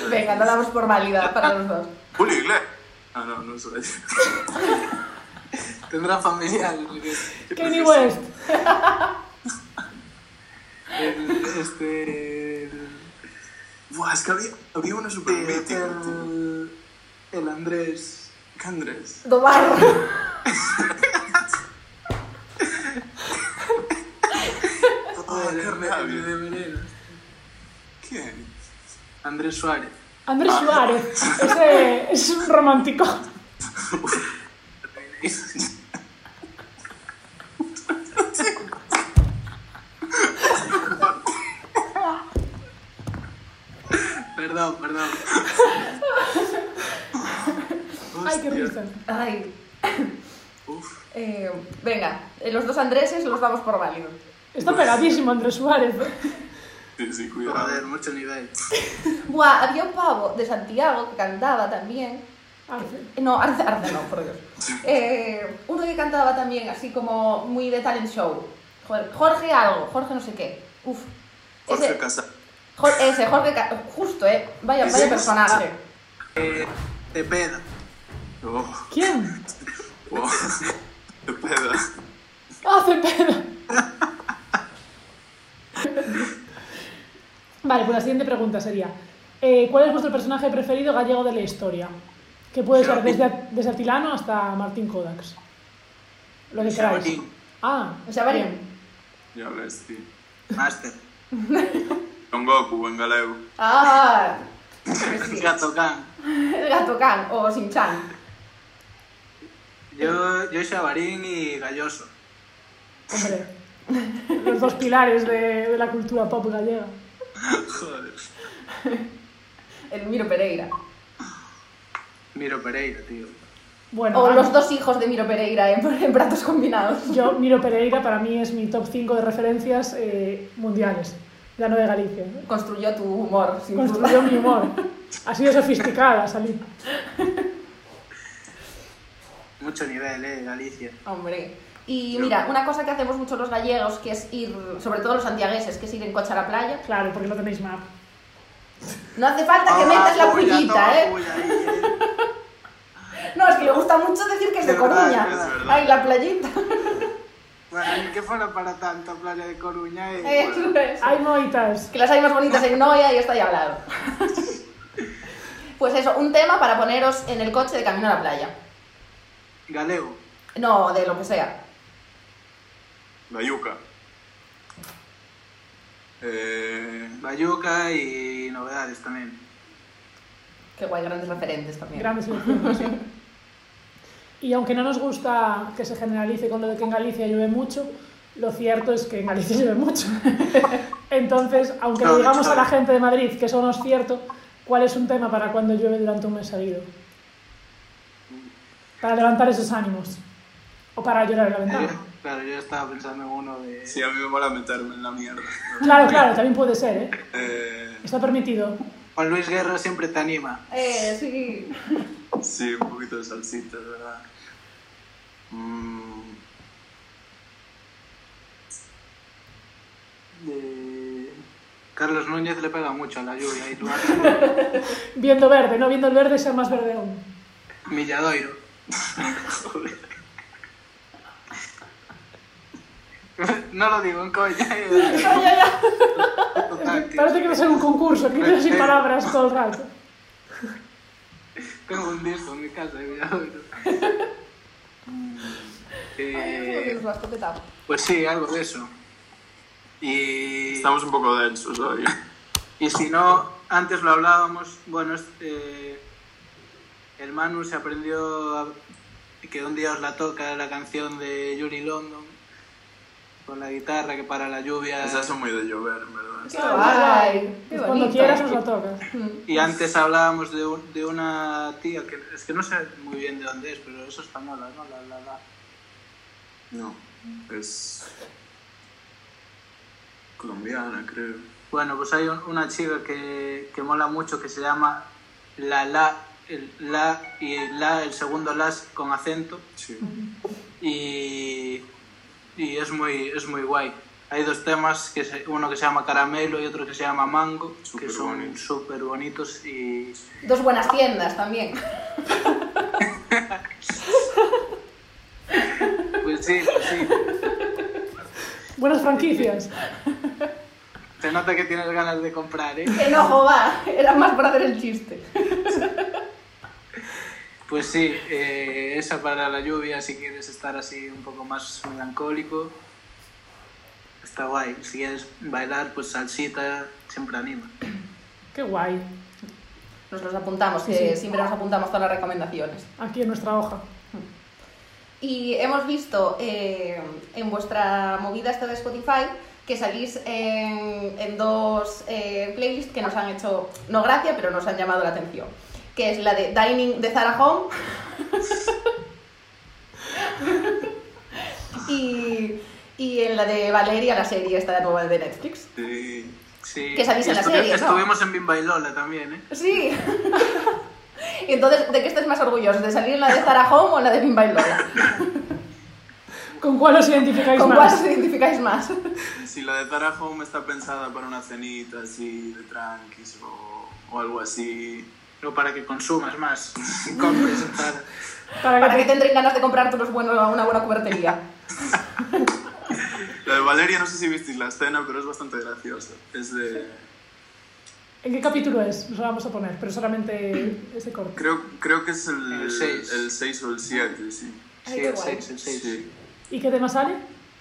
Venga, no damos por válida para los dos. Julio Iglesias. Ah, no, no soy. Tendrá familiar. porque Kanye West. El, este. El, Buah, es que había, había uno súper mítico, el, el Andrés. ¿Qué Andrés? Dobarro. Ah, de Veneno. ¿Quién? Andrés Suárez. Andrés Suárez. Ese es un romántico. Perdón, perdón. Ay, qué risa. Ay. Uf. Eh, venga, eh, los dos Andreses los damos por válidos. Está pegadísimo Andrés Suárez. Sí, sí, cuidado. Joder, mucho nivel. Buah, había un pavo de Santiago que cantaba también. Arce. No, Arce, Arce no, por Dios. Eh, uno que cantaba también así como muy de talent show. Joder, Jorge algo, Jorge no sé qué. Uf. Jorge Ese, Casal. Jor- ese, Jorge, Ca- justo, eh. Vaya, vaya personaje. Te peda. Oh, ¿Quién? oh. Qué peda. ¡Ah, Cepeda! Vale, pues la siguiente pregunta sería: eh, ¿Cuál es vuestro personaje preferido gallego de la historia? Que puede ser desde, desde Atilano hasta Martín Kodax. Lo que queráis. Ah, O sea. Ya ves, tío. Master. Con Goku en galego. Ah, sí. Gato Can. El gato can o Sin-Chan. Yo, yo Xabarín y Galloso. Hombre, los dos pilares de, de la cultura pop gallega. Joder. El Miro Pereira. Miro Pereira, tío. Bueno, O vamos. los dos hijos de Miro Pereira en, en platos combinados. yo, Miro Pereira, para mí es mi top 5 de referencias eh, mundiales. Ya no de Galicia. Construyó tu humor, sin duda. Construyó mi humor. Así de sofisticada salí. Mucho nivel, eh, Galicia. Hombre. Y mira, una cosa que hacemos mucho los gallegos, que es ir, sobre todo los santiagueses, que es ir en coche a la playa. Claro, porque no tenéis map. No hace falta que Toma metas la puya, pullita, toma ¿eh? puya ahí, eh. No, es que le gusta mucho decir que es de Es verdad, Coruña. es verdad. Ay, la playita. Bueno, ni que fuera para tanto Playa de Coruña. eh. Eso es. Hay moitas. Que las hay más bonitas en Noia y está ahí al lado. Pues eso, un tema para poneros en el coche de camino a la playa. Galego. No, de lo que sea. La yuca. Eh, Bayuca y novedades también. Qué guay, grandes referentes también. Grandes elecciones. Y aunque no nos gusta que se generalice con lo de que en Galicia llueve mucho, lo cierto es que en Galicia llueve mucho. Entonces, aunque le digamos a la gente de Madrid que eso no es cierto, ¿cuál es un tema para cuando llueve durante un mes seguido? Para levantar esos ánimos. O para llorar en la Eh, ventana. Claro, yo estaba pensando en uno de. sí, a mí me mola meterme en la mierda. Claro, claro, también puede ser, ¿eh? Eh, Está permitido. Juan Luis Guerra siempre te anima. Eh, sí. sí, un poquito de salsita, de verdad. Mm, De... Carlos Núñez le pega mucho a la lluvia y tú Viendo verde, ¿no? Viendo el verde ser más verde aún. Milladoiro. no lo digo en coña. Total, tío. Parece que va a ser un concurso, que quedo sin palabras todo el rato. Tengo un disco en mi casa Eh, pues sí, algo de eso. Y, estamos un poco densos hoy. y si no, antes lo hablábamos, bueno, eh, el Manu se aprendió a- que un día os la toca la canción de Yuri London con la guitarra que para la lluvia. Son muy de llover, verdad. Qué guay. Qué Cuando quieras nos la tocas. Y antes hablábamos de, un- de una tía que es que no sé muy bien de dónde es, pero es española, ¿no? La, la, la. No, es colombiana, creo. Bueno, pues hay un- una chica que, que mola mucho que se llama La La, el La y el La, el segundo Las con acento. Sí. Y, y es, muy, es muy guay. Hay dos temas, que se- uno que se llama Caramelo y otro que se llama Mango, que son súper bonitos y Dos buenas tiendas también. pues sí, pues sí. Buenas franquicias. Se nota que tienes ganas de comprar, ¿eh? Enojo va. Era más por hacer el chiste. Pues sí, eh, esa para la lluvia, si quieres estar así un poco más melancólico, está guay. Si quieres bailar, pues salsita siempre anima. Qué guay. Nos los apuntamos, que siempre nos apuntamos todas las recomendaciones. Aquí en nuestra hoja. Y hemos visto eh, en vuestra movida esta de Spotify que salís en, en dos eh, playlists que nos han hecho, no gracia, pero nos han llamado la atención. Que es la de Dining de Zara Home y, y en la de Valeria, la serie esta nueva de Netflix. Sí. Sí. Que salís Y en la serie, ¿no? Estuvimos en Bimba y Lola también, ¿eh? Sí. Entonces, ¿de qué estés más orgulloso? ¿De salir en la de Zara Home o en la de Bimba y Lola? ¿Con cuál os identificáis ¿Con más? cuál os identificáis más? Si la de Zara Home está pensada para una cenita así de tranquis o, o algo así. O para que consumas más. Compres en Zara. Para Para que que te- tendréis ganas de comprarte unos buenos, una buena cubertería. La de Valeria, no sé si visteis la escena, pero es bastante graciosa. Es de. ¿En qué capítulo es? Nos lo vamos a poner, pero solamente ese corte. Creo, creo que es el, El seis. el 6 o el 7, sí. Ay, Sí, el guay. 6, el 6. sí. ¿Y qué tema sale?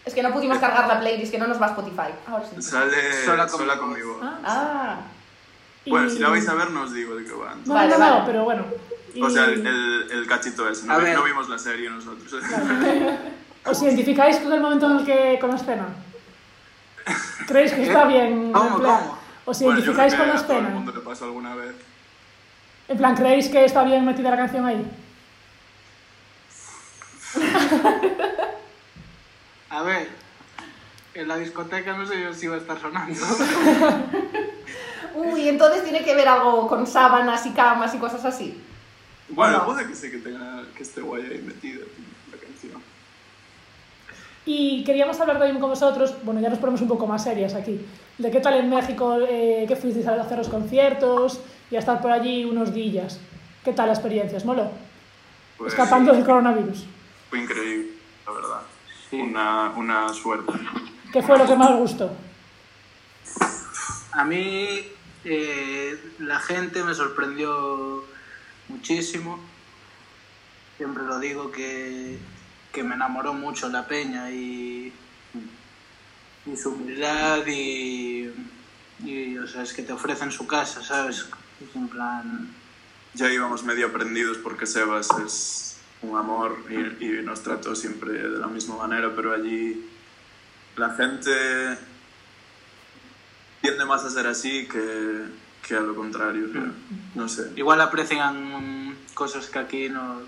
Es que no pudimos cargar la playlist, que no nos va a Spotify. Ahora sí. Sale Sola sola con con, mi mi voz. Ah. Ah, Bueno, Y- si la vais a ver, no os digo de qué va. No, Vale, no, vale. no, pero bueno. Y O sea, el, el, el cachito ese. No, A vi- ver. no vimos la serie nosotros. ¿Os identificáis con el momento en el que con la escena? ¿Creéis que está bien? ¿Cómo, cómo? ¿Os Bueno, yo creo identificáis que con la a todo el escena? mundo le pasó alguna vez. En plan, ¿creéis que está bien metida la canción ahí? A ver, en la discoteca no sé yo si va a estar sonando. uy, entonces tiene que ver algo con sábanas y camas y cosas así. Bueno, no? puede que sí que, tenga, que esté guay ahí metida la canción. Y queríamos hablar también con vosotros, bueno, ya nos ponemos un poco más serias aquí, de qué tal en México, eh, que fuisteis a hacer los conciertos y a estar por allí unos días. ¿Qué tal la experiencia? ¿Os moló? Pues, Escapando del coronavirus. Fue increíble, la verdad. Una, una suerte. ¿Qué fue lo que más os gustó? A mí eh, la gente me sorprendió muchísimo. Siempre lo digo que, que me enamoró mucho la peña y, su humildad y, o sea, es que te ofrecen su casa, ¿sabes? Es en plan... Ya íbamos medio aprendidos porque Sebas es un amor y, y nos trató siempre de la misma manera, pero allí la gente tiende más a ser así que, que a lo contrario. No sé. Igual aprecian cosas que aquí no,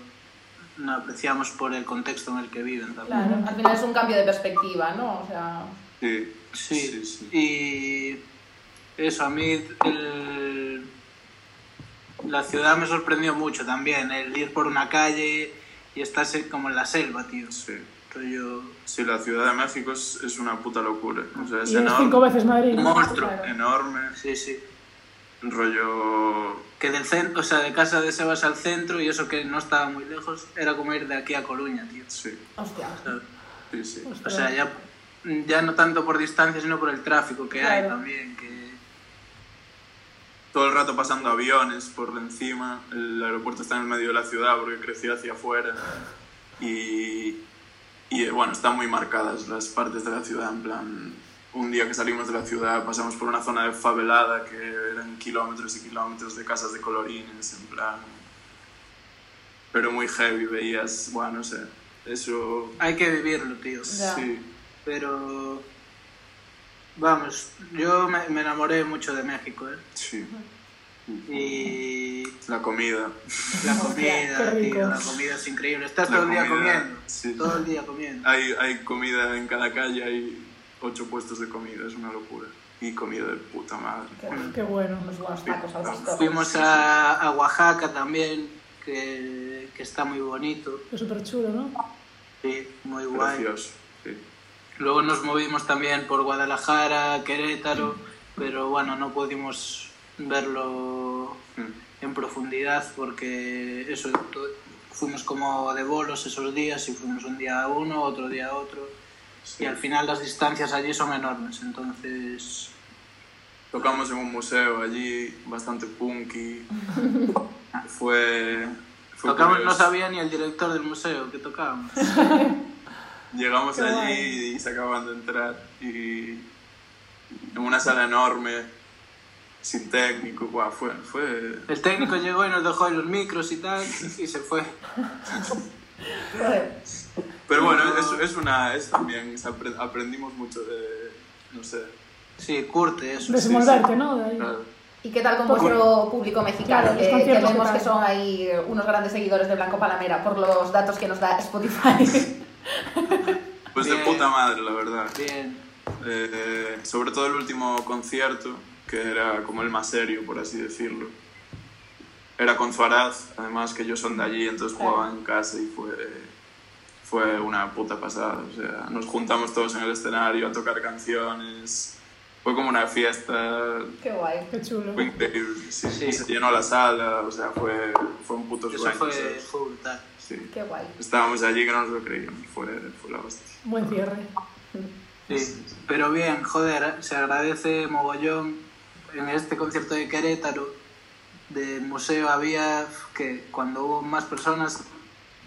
no apreciamos por el contexto en el que viven también. Claro, al final es un cambio de perspectiva, ¿no? O sea, Sí, Sí, sí, sí. y eso, a mí el- la ciudad me sorprendió mucho también, el ir por una calle y estar como en la selva, tío. Sí. Rollo Sí, la Ciudad de México es, es una puta locura. O sea, es Y es cinco enorme. veces Madrid. un monstruo. enorme. Sí, sí. Rollo. Que del centro, o sea, de casa de Sebas al centro y eso que no estaba muy lejos, era como ir de aquí a Coruña, tío. Sí, hostia. sí, sí. O sea, ya, ya no tanto por distancia, sino por el tráfico que hay también, que... Todo el rato pasando aviones por encima. El aeropuerto está en el medio de la ciudad porque creció hacia afuera. Y, y eh, bueno, están muy marcadas las partes de la ciudad. En plan, un día que salimos de la ciudad pasamos por una zona de favelada que eran kilómetros y kilómetros de casas de colorines. En plan. Pero muy heavy, veías, bueno, no sé. Eso. Hay que vivirlo, tío. Ya. Sí. Pero vamos, yo me, me enamoré mucho de México, ¿eh? Sí. Y La comida. la comida, tío, la comida es increíble. Estás La todo el día comiendo, sí. todo el día comiendo. Hay, hay comida en cada calle, hay ocho puestos de comida, es una locura. Y comida de puta madre. Qué bueno. Unos buenos tacos al pastor. Fuimos a, a Oaxaca también, que, que está muy bonito, Es súper chulo, ¿no? sí, muy guay. Precioso. Sí. Luego nos movimos también por Guadalajara, Querétaro, pero bueno, no pudimos verlo Mm. En profundidad porque eso fuimos como de bolos esos días y fuimos un día a uno, otro día a otro y al final las distancias allí son enormes, entonces Tocamos en un museo allí, bastante punky. Fue. fue tocamos, no sabía ni el director del museo que tocábamos. Llegamos Qué allí guay. y se acaban de entrar. Y. En una sala enorme, sin técnico. Buah, fue, fue. El técnico llegó y nos dejó ahí los micros y tal y se fue. Pero bueno, es, es una. Es también. es apre- aprendimos mucho de. No sé. Sí, curte eso. Desenvolverte, ¿no? De ahí. claro. ¿Y qué tal con Porque- vuestro público mexicano? Claro, que, que vemos ¿qué que son ahí unos grandes seguidores de Blanco Palamera por los datos que nos da Spotify. Pues de Bien. puta madre, la verdad. Bien. Eh, sobre todo el último concierto, que era como el más serio, por así decirlo. era con Zuaraz, además que ellos son de allí, entonces jugaban en casa y fue, fue una puta pasada. O sea, nos juntamos todos en el escenario a tocar canciones. Fue como una fiesta, Qué guay. Qué chulo. fue increíble. Sí, Sí. Se llenó la sala, o sea, fue, fue un puto Eso sueño. fue, ¿sabes? fue brutal. Sí. Qué guay. Estábamos allí que no nos lo creíamos, fue, fue la hostia. Buen cierre. Sí, pero bien, joder, se agradece mogollón. En este concierto de Querétaro, del museo, había que cuando hubo más personas,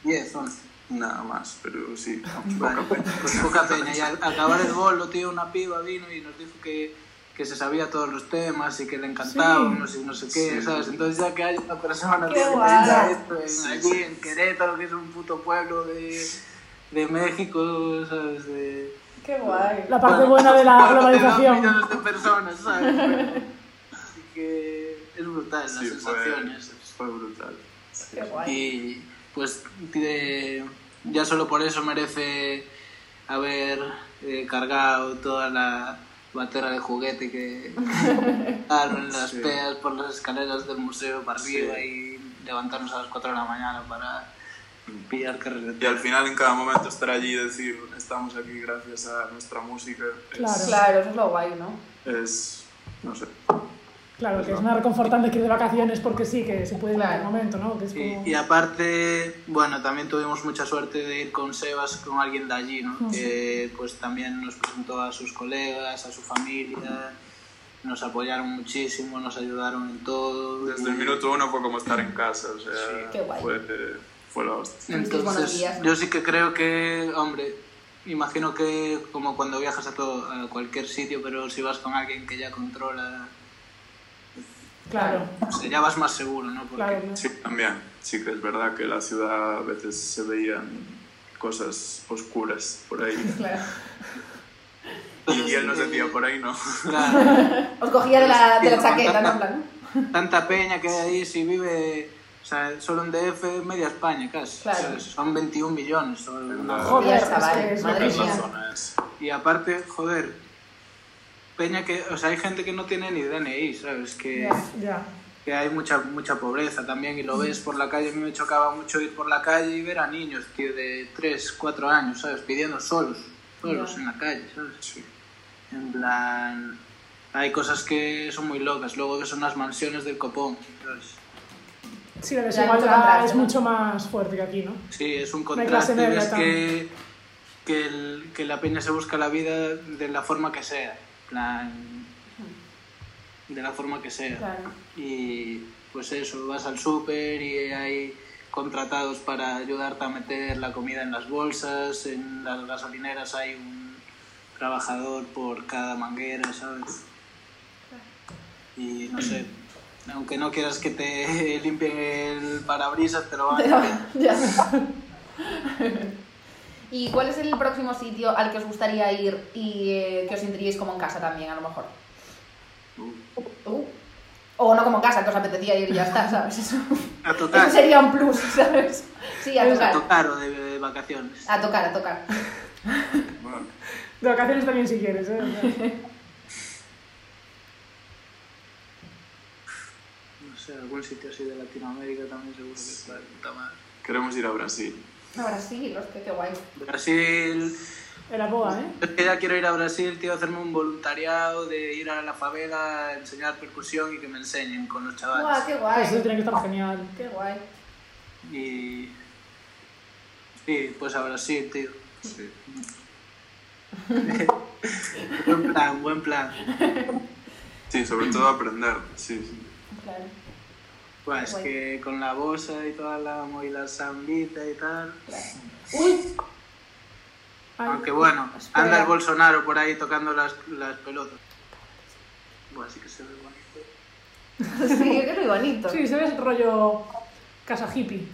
10, 11. Nada más, pero sí, vamos, Vale, poca pena. pues poca peña. Y al acabar el bolo, tío, una piba vino y nos dijo que, que se sabía todos los temas y que le encantaban, Sí. no sé, no sé qué, Sí. ¿sabes? Entonces ya que hay una persona que esto en, allí en Querétaro, que es un puto pueblo de, de México, ¿sabes? De, Qué guay. La parte buena de la globalización. millones de personas, ¿sabes? Así que es brutal las Sí, fue, sensaciones. fue brutal. Qué guay. Y pues de- ya solo por eso merece haber eh, cargado toda la batera de juguete que daron en las Sí. peas por las escaleras del museo para Sí. arriba y levantarnos a las 4 de la mañana para pillar Y al final en cada momento estar allí y decir, estamos aquí gracias a nuestra música, es- Claro. Claro, eso es lo guay, ¿no? es, no sé, Claro, que es más reconfortante que ir de vacaciones porque sí, que se puede ir en Claro. el momento, ¿no? Que es Y, como... y aparte, bueno, también tuvimos mucha suerte de ir con Sebas, con alguien de allí, ¿no? Que pues también nos presentó a sus colegas, a su familia, nos apoyaron muchísimo, nos ayudaron en todo. desde el y- minuto uno fue como estar en casa, o sea, Qué guay. fue, fue la hostia. Buenos Entonces, días, ¿no? yo sí que creo que, hombre, imagino que como cuando viajas a, todo, a cualquier sitio, pero si vas con alguien que ya controla, Claro, o sea, ya vas más seguro, ¿no? Porque claro. ¿no? Sí, también, sí que es verdad que la ciudad a veces se veían cosas oscuras por ahí. Claro. Y él nos decía, por ahí no. claro, Os cogía de la, de la chaqueta, ¿no? tanta peña que hay ahí, si vive, o sea, solo en DF, media España casi. Claro. Son 21 millones. o una- Joder, Joder, chaval, es que es madre loquísimo. mía. zona es. Y aparte, joder, peña que, o sea, hay gente que no tiene ni DNI, ¿sabes? Que... Ya. Ya. que hay mucha mucha pobreza también y lo ves por la calle. A mí me chocaba mucho ir por la calle y ver a niños, tío, de 3, 4 años, ¿sabes? Pidiendo solos, solos Ya. en la calle, ¿sabes? Sí. En plan... Hay cosas que son muy locas. Luego ves unas mansiones del copón, ¿sabes? Sí, la desigualdad contraste, es mucho más fuerte que aquí, ¿no? Sí, es un contraste. Ves que, que, el- que la peña se busca la vida de la forma que sea. plan... De la forma que sea. Claro. y pues eso, vas al súper y hay contratados para ayudarte a meter la comida en las bolsas, en las gasolineras hay un trabajador por cada manguera, ¿sabes? Y no sé, aunque no quieras que te limpien el parabrisas, te lo van a Pero, limpiar. ya. ¿Y cuál es el próximo sitio al que os gustaría ir y eh, que os sentiríais como en casa también, a lo mejor? Uh. O no como en casa, que os apetecía ir y ya está, ¿sabes? Eso, A tocar, eso sería un plus, ¿sabes? Sí, a a tocar. tocar o de, de vacaciones. A tocar, a tocar. Bueno, De vacaciones también si quieres, ¿eh? Sé, algún sitio así de Latinoamérica también seguro que está de puta madre. queremos ir a Brasil. A Brasil, hostia, qué guay. Brasil, Era boa, ¿eh? Es que ya quiero ir a Brasil, tío, hacerme un voluntariado de ir a la favela, a enseñar percusión y que me enseñen con los Guau, chavales. qué Eso guay. tiene que estar genial. Qué guay. Y. Sí, pues a Brasil, tío. Sí. Buen plan, buen plan. Sí, sobre todo aprender, sí, sí. Claro. Pues es que con la bosa y toda la y la zambita y tal. Uy, Ay, Aunque bueno, Espera. anda el Bolsonaro por ahí tocando las, las pelotas. Bueno, sí que se ve bonito. sí, que es muy bonito. Sí, se ve ese rollo casa hippie.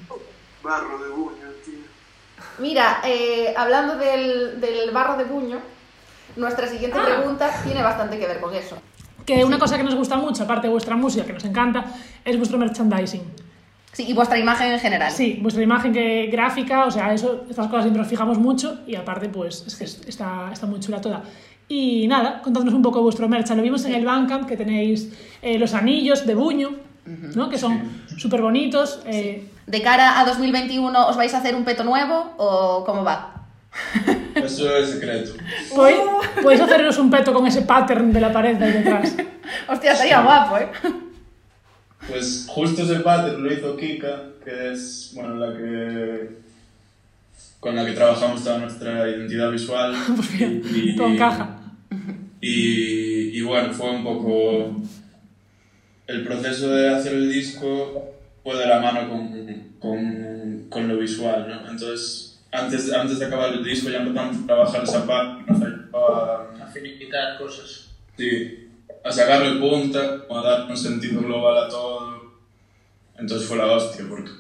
Barro de buño, tío. Mira, eh, hablando del, del barro de buño, nuestra siguiente Ah. pregunta tiene bastante que ver con eso. Que una cosa que nos gusta mucho, aparte de vuestra música, que nos encanta, es vuestro merchandising. Sí, y vuestra imagen en general. Sí, vuestra imagen que gráfica, o sea, eso, estas cosas siempre nos fijamos mucho y aparte, pues, es que es- está, está muy chula toda. Y nada, contadnos un poco vuestro merch. Lo vimos en el Bandcamp, que tenéis eh, los anillos de buño, ¿no? Que son súper bonitos. eh, De cara a 2021, ¿os vais a hacer un peto nuevo o cómo va? Eso es secreto. Podéis, podéis haceros un peto con ese pattern de la pared de ahí detrás. Hostia, estaría guapo, ¿eh? Pues justo ese pattern lo hizo Kika, que es bueno, la que con la que trabajamos toda nuestra identidad visual. y, Todo encaja. Y, y bueno, fue un poco el proceso de hacer el disco fue de la mano con, con, con lo visual, ¿no? Entonces, antes, antes de acabar el disco ya empezamos a trabajar esa parte, nos ayudaba A finiquitar cosas. Sí, a sacarle punta, a dar un sentido global a todo. Entonces fue la hostia, porque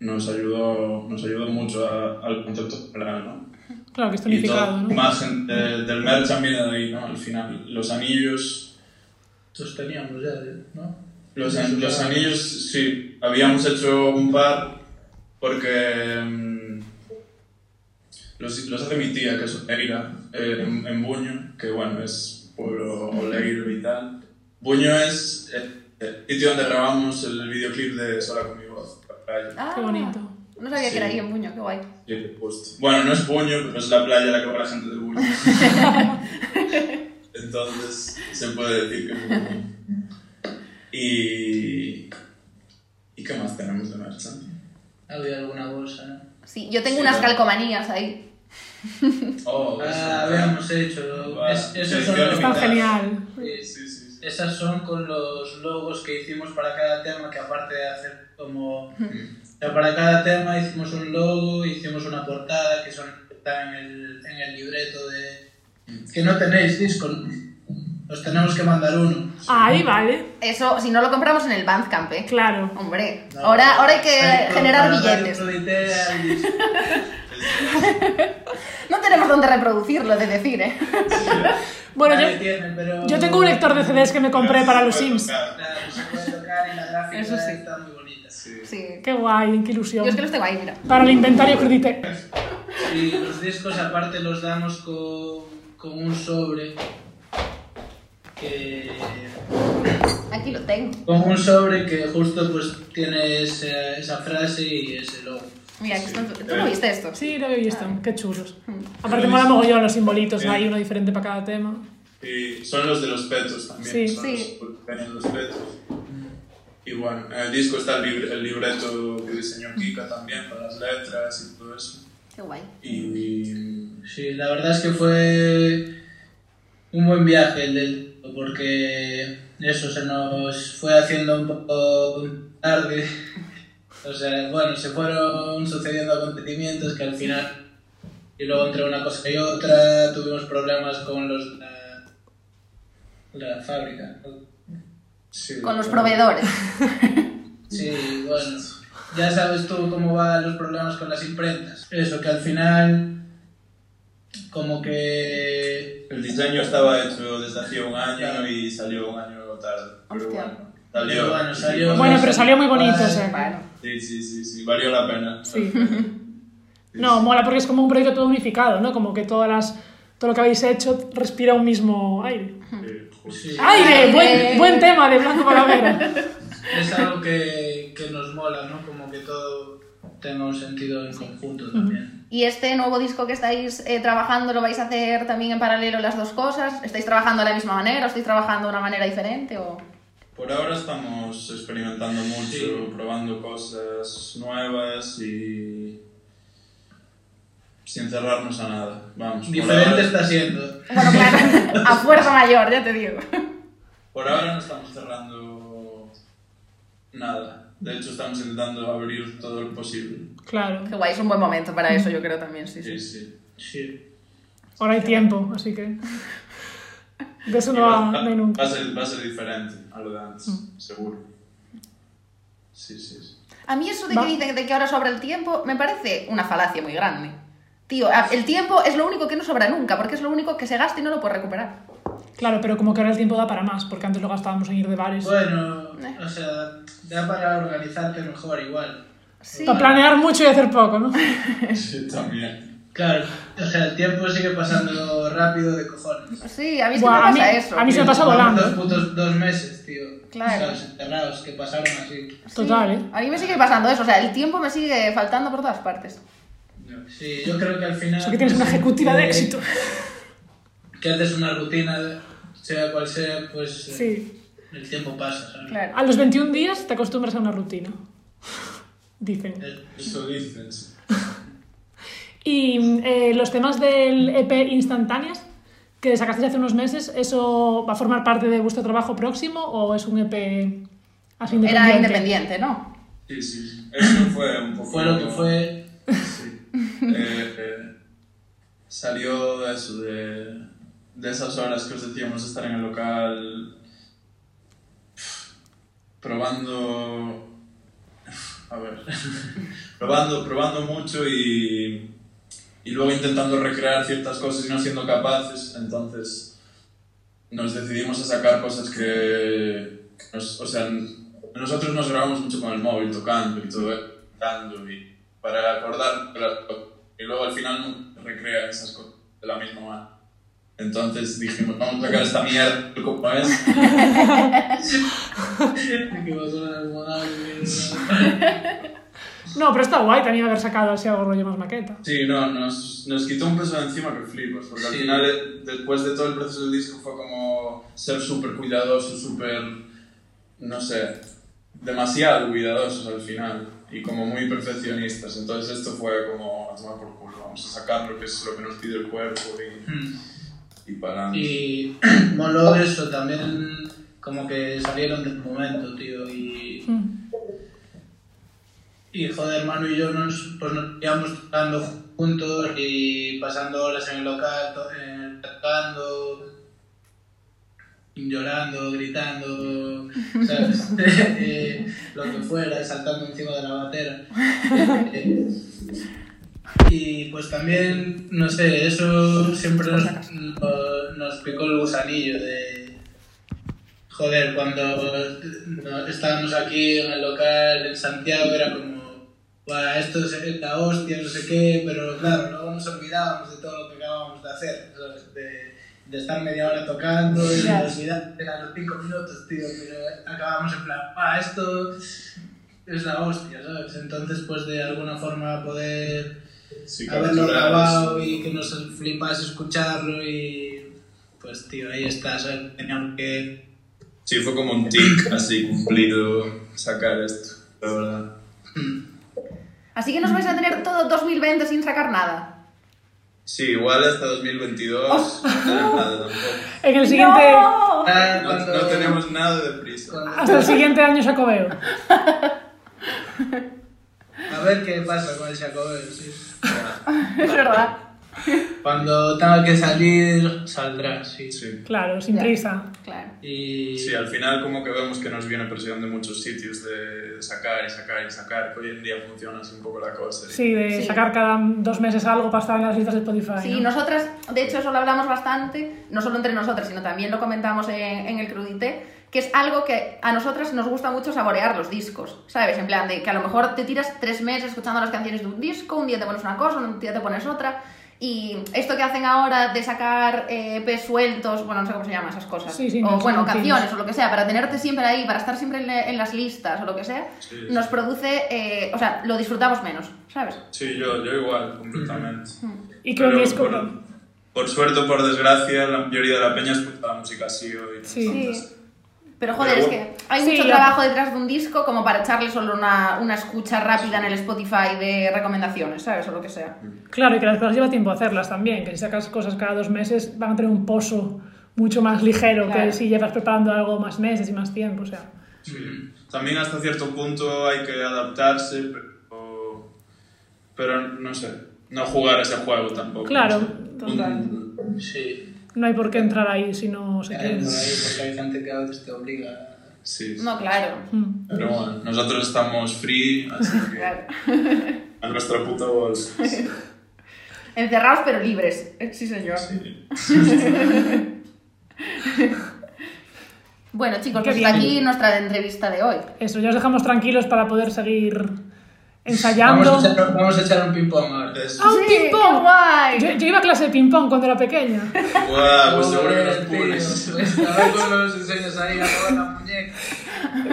nos ayudó, nos ayudó mucho a- al concepto general, ¿no? Claro, que es tonificado, la ¿no? imagen de- del merch viene de ahí, ¿no? Al final, los anillos, Estos teníamos ya, ¿no? los, an- los anillos, sí, habíamos hecho un par porque mm, los, los hace mi tía, que es Oteira, eh, en, en Buño, que bueno, es pueblo oleiro y tal. Buño es eh, el sitio donde grabamos el videoclip de Sola con mi voz. la playa. Ah, Qué bonito. No sabía Sí. que era ahí en Buño, qué guay. Bueno, no es Buño, pero es la playa a la que va la gente de Buño. Entonces, se puede decir que es Buño. Y... ¿Y qué más tenemos de merch? Santi? Había alguna bolsa. Sí, yo tengo Sí, unas calcomanías ahí. Oh, Ah, habíamos hecho. Vale. Es- esos son los- Está limitada. genial. Sí, Sí, sí, sí. Esas son con los logos que hicimos para cada tema, que aparte de hacer como... O sea, para cada tema hicimos un logo, hicimos una portada, que son están en el, en el libreto de... Que no tenéis disco, ¿no? Os tenemos que mandar uno. Ahí vale. Eso, si no lo compramos en el Bandcamp, ¿eh? Claro. Hombre, No, ahora, ahora hay que hay que generar billetes. otro No tenemos dónde reproducirlo, de decir, ¿eh? Bueno, Nadie yo, tiene, pero- yo tengo un lector de CDs que me compré para los Sims. tocar. Claro, se puede tocar y la gráfica Eso sí. está muy bonita. Sí. Sí. Qué guay, qué ilusión. Yo es que los tengo ahí, mira. Para el inventario credité. Y los discos aparte los damos con, con un sobre que Aquí lo tengo. con un sobre que justo pues tiene esa, esa frase y ese logo. Mira, que esto- ¿tú no viste esto? Sí, lo he visto. Qué chulos. Mm. Aparte mola mogollón los simbolitos, hay uno diferente para cada tema. Y son los de los petos también. Sí. son Sí. Los, los petos. Y bueno, en el disco está el, libre- el libreto que diseñó Kika también, con las letras y todo eso. Qué guay. Y. Sí, la verdad es que fue un buen viaje el del porque eso se nos fue haciendo un poco tarde. O sea, bueno, se fueron sucediendo acontecimientos que al final, y luego entre una cosa y otra, tuvimos problemas con los de la, la fábrica. Sí, Con los proveedores. Sí, bueno, ya sabes tú cómo van los problemas con las imprentas. Eso, que al final, como que El diseño estaba hecho desde hacía un año y salió un año tarde. Pero bueno, salió. Pero bueno, salió- Bueno, pero salió muy bonito, o sea. Bueno. Sí, sí, sí, sí, valió la pena. Sí. No, mola porque es como un proyecto todo unificado, ¿no? Como que todas las, todo lo que habéis hecho respira un mismo. Sí, ¡Aire! Aire. Buen, buen tema de Blanco Palavera. es algo que, que nos mola, ¿no? Como que todo tenga un sentido en conjunto también. ¿Y este nuevo disco que estáis eh, trabajando lo vais a hacer también en paralelo las dos cosas? ¿Estáis trabajando de la misma manera o estáis trabajando de una manera diferente? O... Por ahora estamos experimentando mucho, Sí. probando cosas nuevas y sin cerrarnos a nada. Vamos. Diferente ahora- está siendo. Bueno, claro, a fuerza mayor, ya te digo. Por ahora no estamos cerrando nada. De hecho, estamos intentando abrir todo lo posible. Claro. Qué guay, es un buen momento para eso, yo creo también, sí, sí. Sí, sí. Sí. Ahora hay tiempo, así que. De eso no, va, va, no hay nunca. va a ser, va a ser diferente a lo de antes, seguro. Sí, sí, sí. A mí eso de Va. que dicen de que ahora sobra el tiempo me parece una falacia muy grande. Tío, el tiempo es lo único que no sobra nunca, porque es lo único que se gasta y no lo puedes recuperar. Claro, pero como que ahora el tiempo da para más, porque antes lo gastábamos en ir de bares. Bueno, o sea, da para organizarte mejor igual. Sí. Para planear mucho y hacer poco, ¿no? Sí, también. Claro, o sea, el tiempo sigue pasando rápido de cojones. Sí, a mí sí Buah, a me mí- pasa eso. a mí se me pasa volando. Dos putos dos meses, tío. Claro. ¿Sabes? Enterrados, que pasaron así. Total, ¿eh? A mí me sigue pasando eso, o sea, el tiempo me sigue faltando por todas partes. Sí, yo creo que al final... Eso que tienes una ejecutiva de éxito. Que haces una rutina, sea cual sea, pues eh, Sí. el tiempo pasa, ¿sabes? Claro. A los 21 días te acostumbras a una rutina. Dicen. Eso dices. Y eh, los temas del EP Instantáneas, que sacasteis hace unos meses, ¿eso va a formar parte de vuestro trabajo próximo o es un EP así independiente? Era independiente, ¿no? Sí, sí. Eso fue un poco... Fue lo que fue... Sí. Eh, eh, salió de eso, de, de esas horas que os decíamos de estar en el local probando... A ver, probando, probando mucho y, y luego intentando recrear ciertas cosas y no siendo capaces, entonces nos decidimos a sacar cosas que, nos- o sea, nosotros nos grabamos mucho con el móvil, tocando y todo, cantando y para acordar y luego al final recrea esas cosas de la misma manera. Entonces dijimos, vamos a sacar esta mierda como es. No, pero está guay también haber sacado así algo rollo más maqueta. Sí, no, nos, nos quitó un peso de encima que flipas, porque al final, eh, después de todo el proceso del disco, fue como ser súper cuidadosos, súper, no sé, demasiado cuidadosos al final, y como muy perfeccionistas. Entonces esto fue como, a tomar por culo, vamos a sacar lo que es lo que nos pide el cuerpo y, y para adelante. Y moló eso, también como que salieron del momento, tío, y... Mm. Y joder, Manu y yo nos, pues nos íbamos tocando juntos y pasando horas en el local, to- eh, tocando, llorando, gritando, ¿sabes? Eh, lo que fuera, saltando encima de la batera. Y pues también, no sé, eso siempre nos, picó el gusanillo de... Joder, cuando estábamos aquí en el local en Santiago era como, "Buah, esto es la hostia, no sé qué, pero claro, luego nos olvidábamos de todo lo que acabábamos de hacer, ¿sabes? De, de estar media hora tocando y Ya. olvidar a los cinco minutos, tío, pero acabábamos en plan, "Buah, esto es la hostia, ¿sabes? Entonces, pues de alguna forma poder Sí, haberlo grabado y que nos flipase escucharlo y pues tío, ahí está, ¿sabes? Teníamos que... Sí, fue como un tic así cumplido sacar esto, la verdad. Así que nos vais a tener todo 2020 sin sacar nada. Sí, igual hasta 2022 no tenemos nada tampoco. En el siguiente... ¡No! Ah, No, no tenemos nada de prisa. cuando- Hasta el siguiente año Jacobeo. A ver qué pasa con el Jacobeo, sí. Es verdad. Cuando tenga que salir, saldrá, sí. Sí. Claro, sin Ya. prisa. Claro. Y... Sí, al final como que vemos que nos viene presión de muchos sitios de sacar y sacar y sacar, que hoy en día funciona así un poco la cosa. Sí, de Sí. sacar cada dos meses algo para estar en las listas de Spotify. Sí, ¿no? nosotras, de hecho, eso lo hablamos bastante, no solo entre nosotras, sino también lo comentamos en, en el Crudité, que es algo que a nosotras nos gusta mucho saborear los discos, ¿sabes? En plan de que a lo mejor te tiras tres meses escuchando las canciones de un disco, un día te pones una cosa, un día te pones otra, y esto que hacen ahora de sacar eh, sueltos, bueno, no sé cómo se llaman esas cosas, Sí, sí, o no, bueno, canciones o lo que sea, para tenerte siempre ahí, para estar siempre en, las listas o lo que sea, Sí, nos produce, eh, o sea, lo disfrutamos menos, ¿sabes? Sí, yo, yo igual, completamente. Y que un Pero disco... por, por suerte o por desgracia, la mayoría de la peña escucha la música así hoy. Sí. Pero joder, Pero es que hay Sí, mucho yo- trabajo detrás de un disco como para echarle solo una, una escucha rápida en el Spotify de recomendaciones, ¿sabes? O lo que sea. Claro, y que las cosas lleva tiempo hacerlas también, que si sacas cosas cada dos meses van a tener un pozo mucho más ligero Claro. que si llevas preparando algo más meses y más tiempo, o sea. Sí. También hasta cierto punto hay que adaptarse, pero, pero no sé, no jugar ese juego tampoco. Claro, no sé. total. Sí. No hay por qué entrar ahí si no se Hay quiere. por ahí, porque hay gente que a veces te obliga... Sí, No, claro. Mm. pero bueno, nosotros estamos free, así que claro. a nuestra puta bolsa. Encerrados pero libres. Eh, Sí, señor. Sí. Bueno, chicos, pues hasta aquí nuestra entrevista de hoy. Eso, ya os dejamos tranquilos para poder seguir ensayando. Vamos a echar, vamos a echar un ping-pong ahora. ¡Ah, un Sí, ping-pong! guay. Yo, yo iba a clase de ping-pong cuando era pequeña. Guau, pues seguro que nos pules. pues, a ver cuando nos enseñas ahí a jugar la muñeca.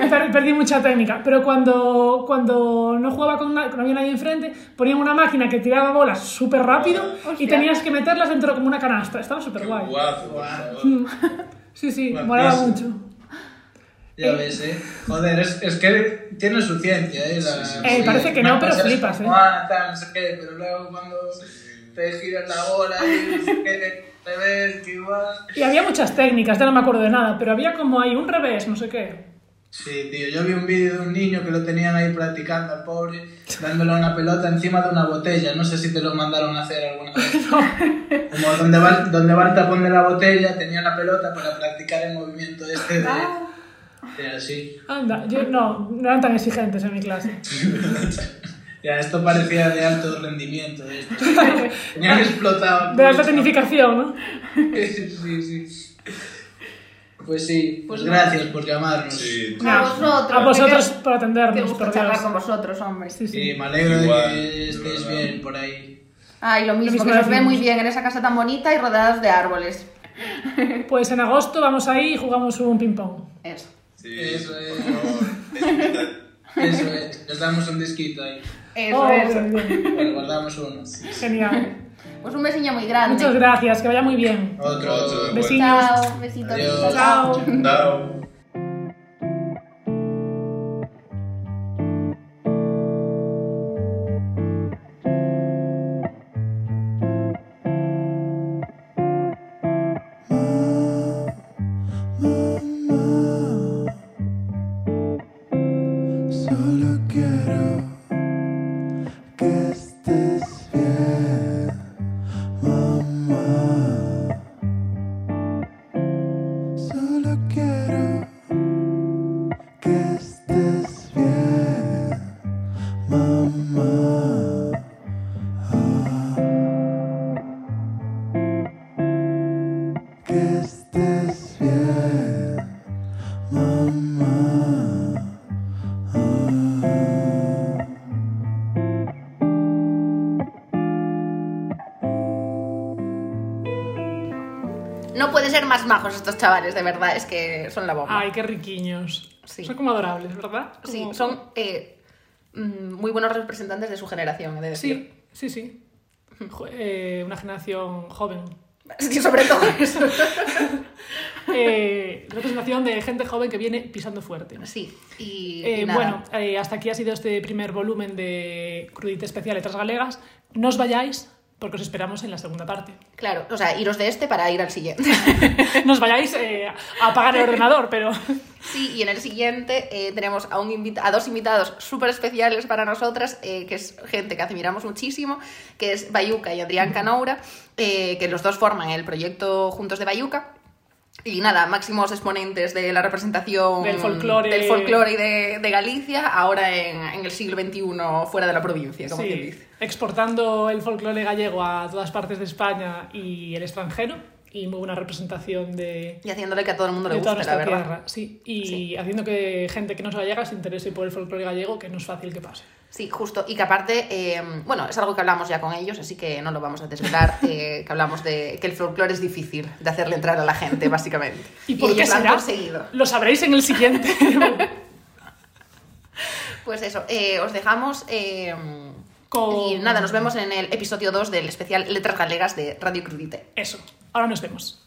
Per- Perdí mucha técnica, pero cuando, cuando no jugaba con na- no había nadie enfrente, ponían una máquina que tiraba bolas súper rápido y Hostia. tenías que meterlas dentro como una canasta. Estaba súper guay. Por favor. Sí, sí, molaba mucho. Ya ves, eh. Joder, es, es que tiene su ciencia, eh. La, Sí, sí, Eh, parece que no, pero flipas, eh. Ah, tal, no sé qué, pero luego cuando te giras la bola y no sé qué, te ves que igual. Y había muchas técnicas, ya no me acuerdo de nada, pero había como ahí un revés, no sé qué. Sí, tío, yo vi un vídeo de un niño que lo tenían ahí practicando al pobre, dándole una pelota encima de una botella. No sé si te lo mandaron a hacer alguna vez. Como donde va, donde va el tapón de la botella, tenía la pelota para practicar el movimiento este de. Así. Anda, yo no, no eran tan exigentes en mi clase. Ya, esto parecía de alto rendimiento. Esto. Tenían explotado. De alta tecnificación, ¿no? sí, sí. Pues sí, pues gracias por llamarnos. Sí, A vosotros. A vosotros me por Me atendernos, gusta por charlar con vosotros, hombre. Sí, sí. Sí, me alegro de Igual, que de estéis verdad. bien por ahí. Ay, lo mismo, mismo que se os ve muy bien en esa casa tan bonita y rodeados de árboles. Pues en agosto vamos ahí y jugamos un ping-pong. Eso. Sí. Eso es. por favor. Eso es, les damos un disquito ahí. Eso, Oh, bien. Bueno, guardamos uno. Genial. Pues un besiño muy grande. Muchas gracias, que vaya muy bien. Otro. Otro. Besitos. Chao, besitos. Adiós. Chao. Chao. Ser más majos estos chavales, de verdad, es que son la bomba. Ay, qué riquiños. Sí. Son como adorables, ¿verdad? Sí, son eh, mm, muy buenos representantes de su generación, he de decir. Sí, sí, sí. Eh, una generación joven. Sí, sobre todo eso. Eh, representación de gente joven que viene pisando fuerte. Sí, y, Eh, y nada. bueno, eh, hasta aquí ha sido este primer volumen de Crudite Especial Letras Galegas. No os vayáis porque os esperamos en la segunda parte. Claro, o sea, iros de este para ir al siguiente. No os vayáis eh, a apagar el ordenador, pero Sí, y en el siguiente eh, tenemos a, un a dos invitados súper especiales para nosotras, eh, que es gente que admiramos muchísimo, que es Bayuca y Adrián Canoura, que los dos forman el proyecto Juntos de Bayuca. Y nada, máximos exponentes de la representación Del folclore. del folclore de, de Galicia, ahora en, en el siglo XXI fuera de la provincia, como quien sí, dice. exportando el folclore gallego a todas partes de España y el extranjero. Y muy buena representación de, Y haciéndole que a todo el mundo le guste, la verdad. tierra. Sí, y Sí. haciendo que gente que no es gallega se interese por el folclore gallego, que no es fácil que pase. Sí, justo. Y que aparte, eh, bueno, es algo que hablamos ya con ellos, así que no lo vamos a desvelar, eh, que hablamos de que el folclore es difícil de hacerle entrar a la gente, básicamente. ¿Y por qué lo han será? Lo sabréis en el siguiente. Pues eso, eh, os dejamos... eh, Con- Y nada, nos vemos en el episodio 2 del especial Letras Galegas de Radio Crudite. Eso. Ahora nos vemos.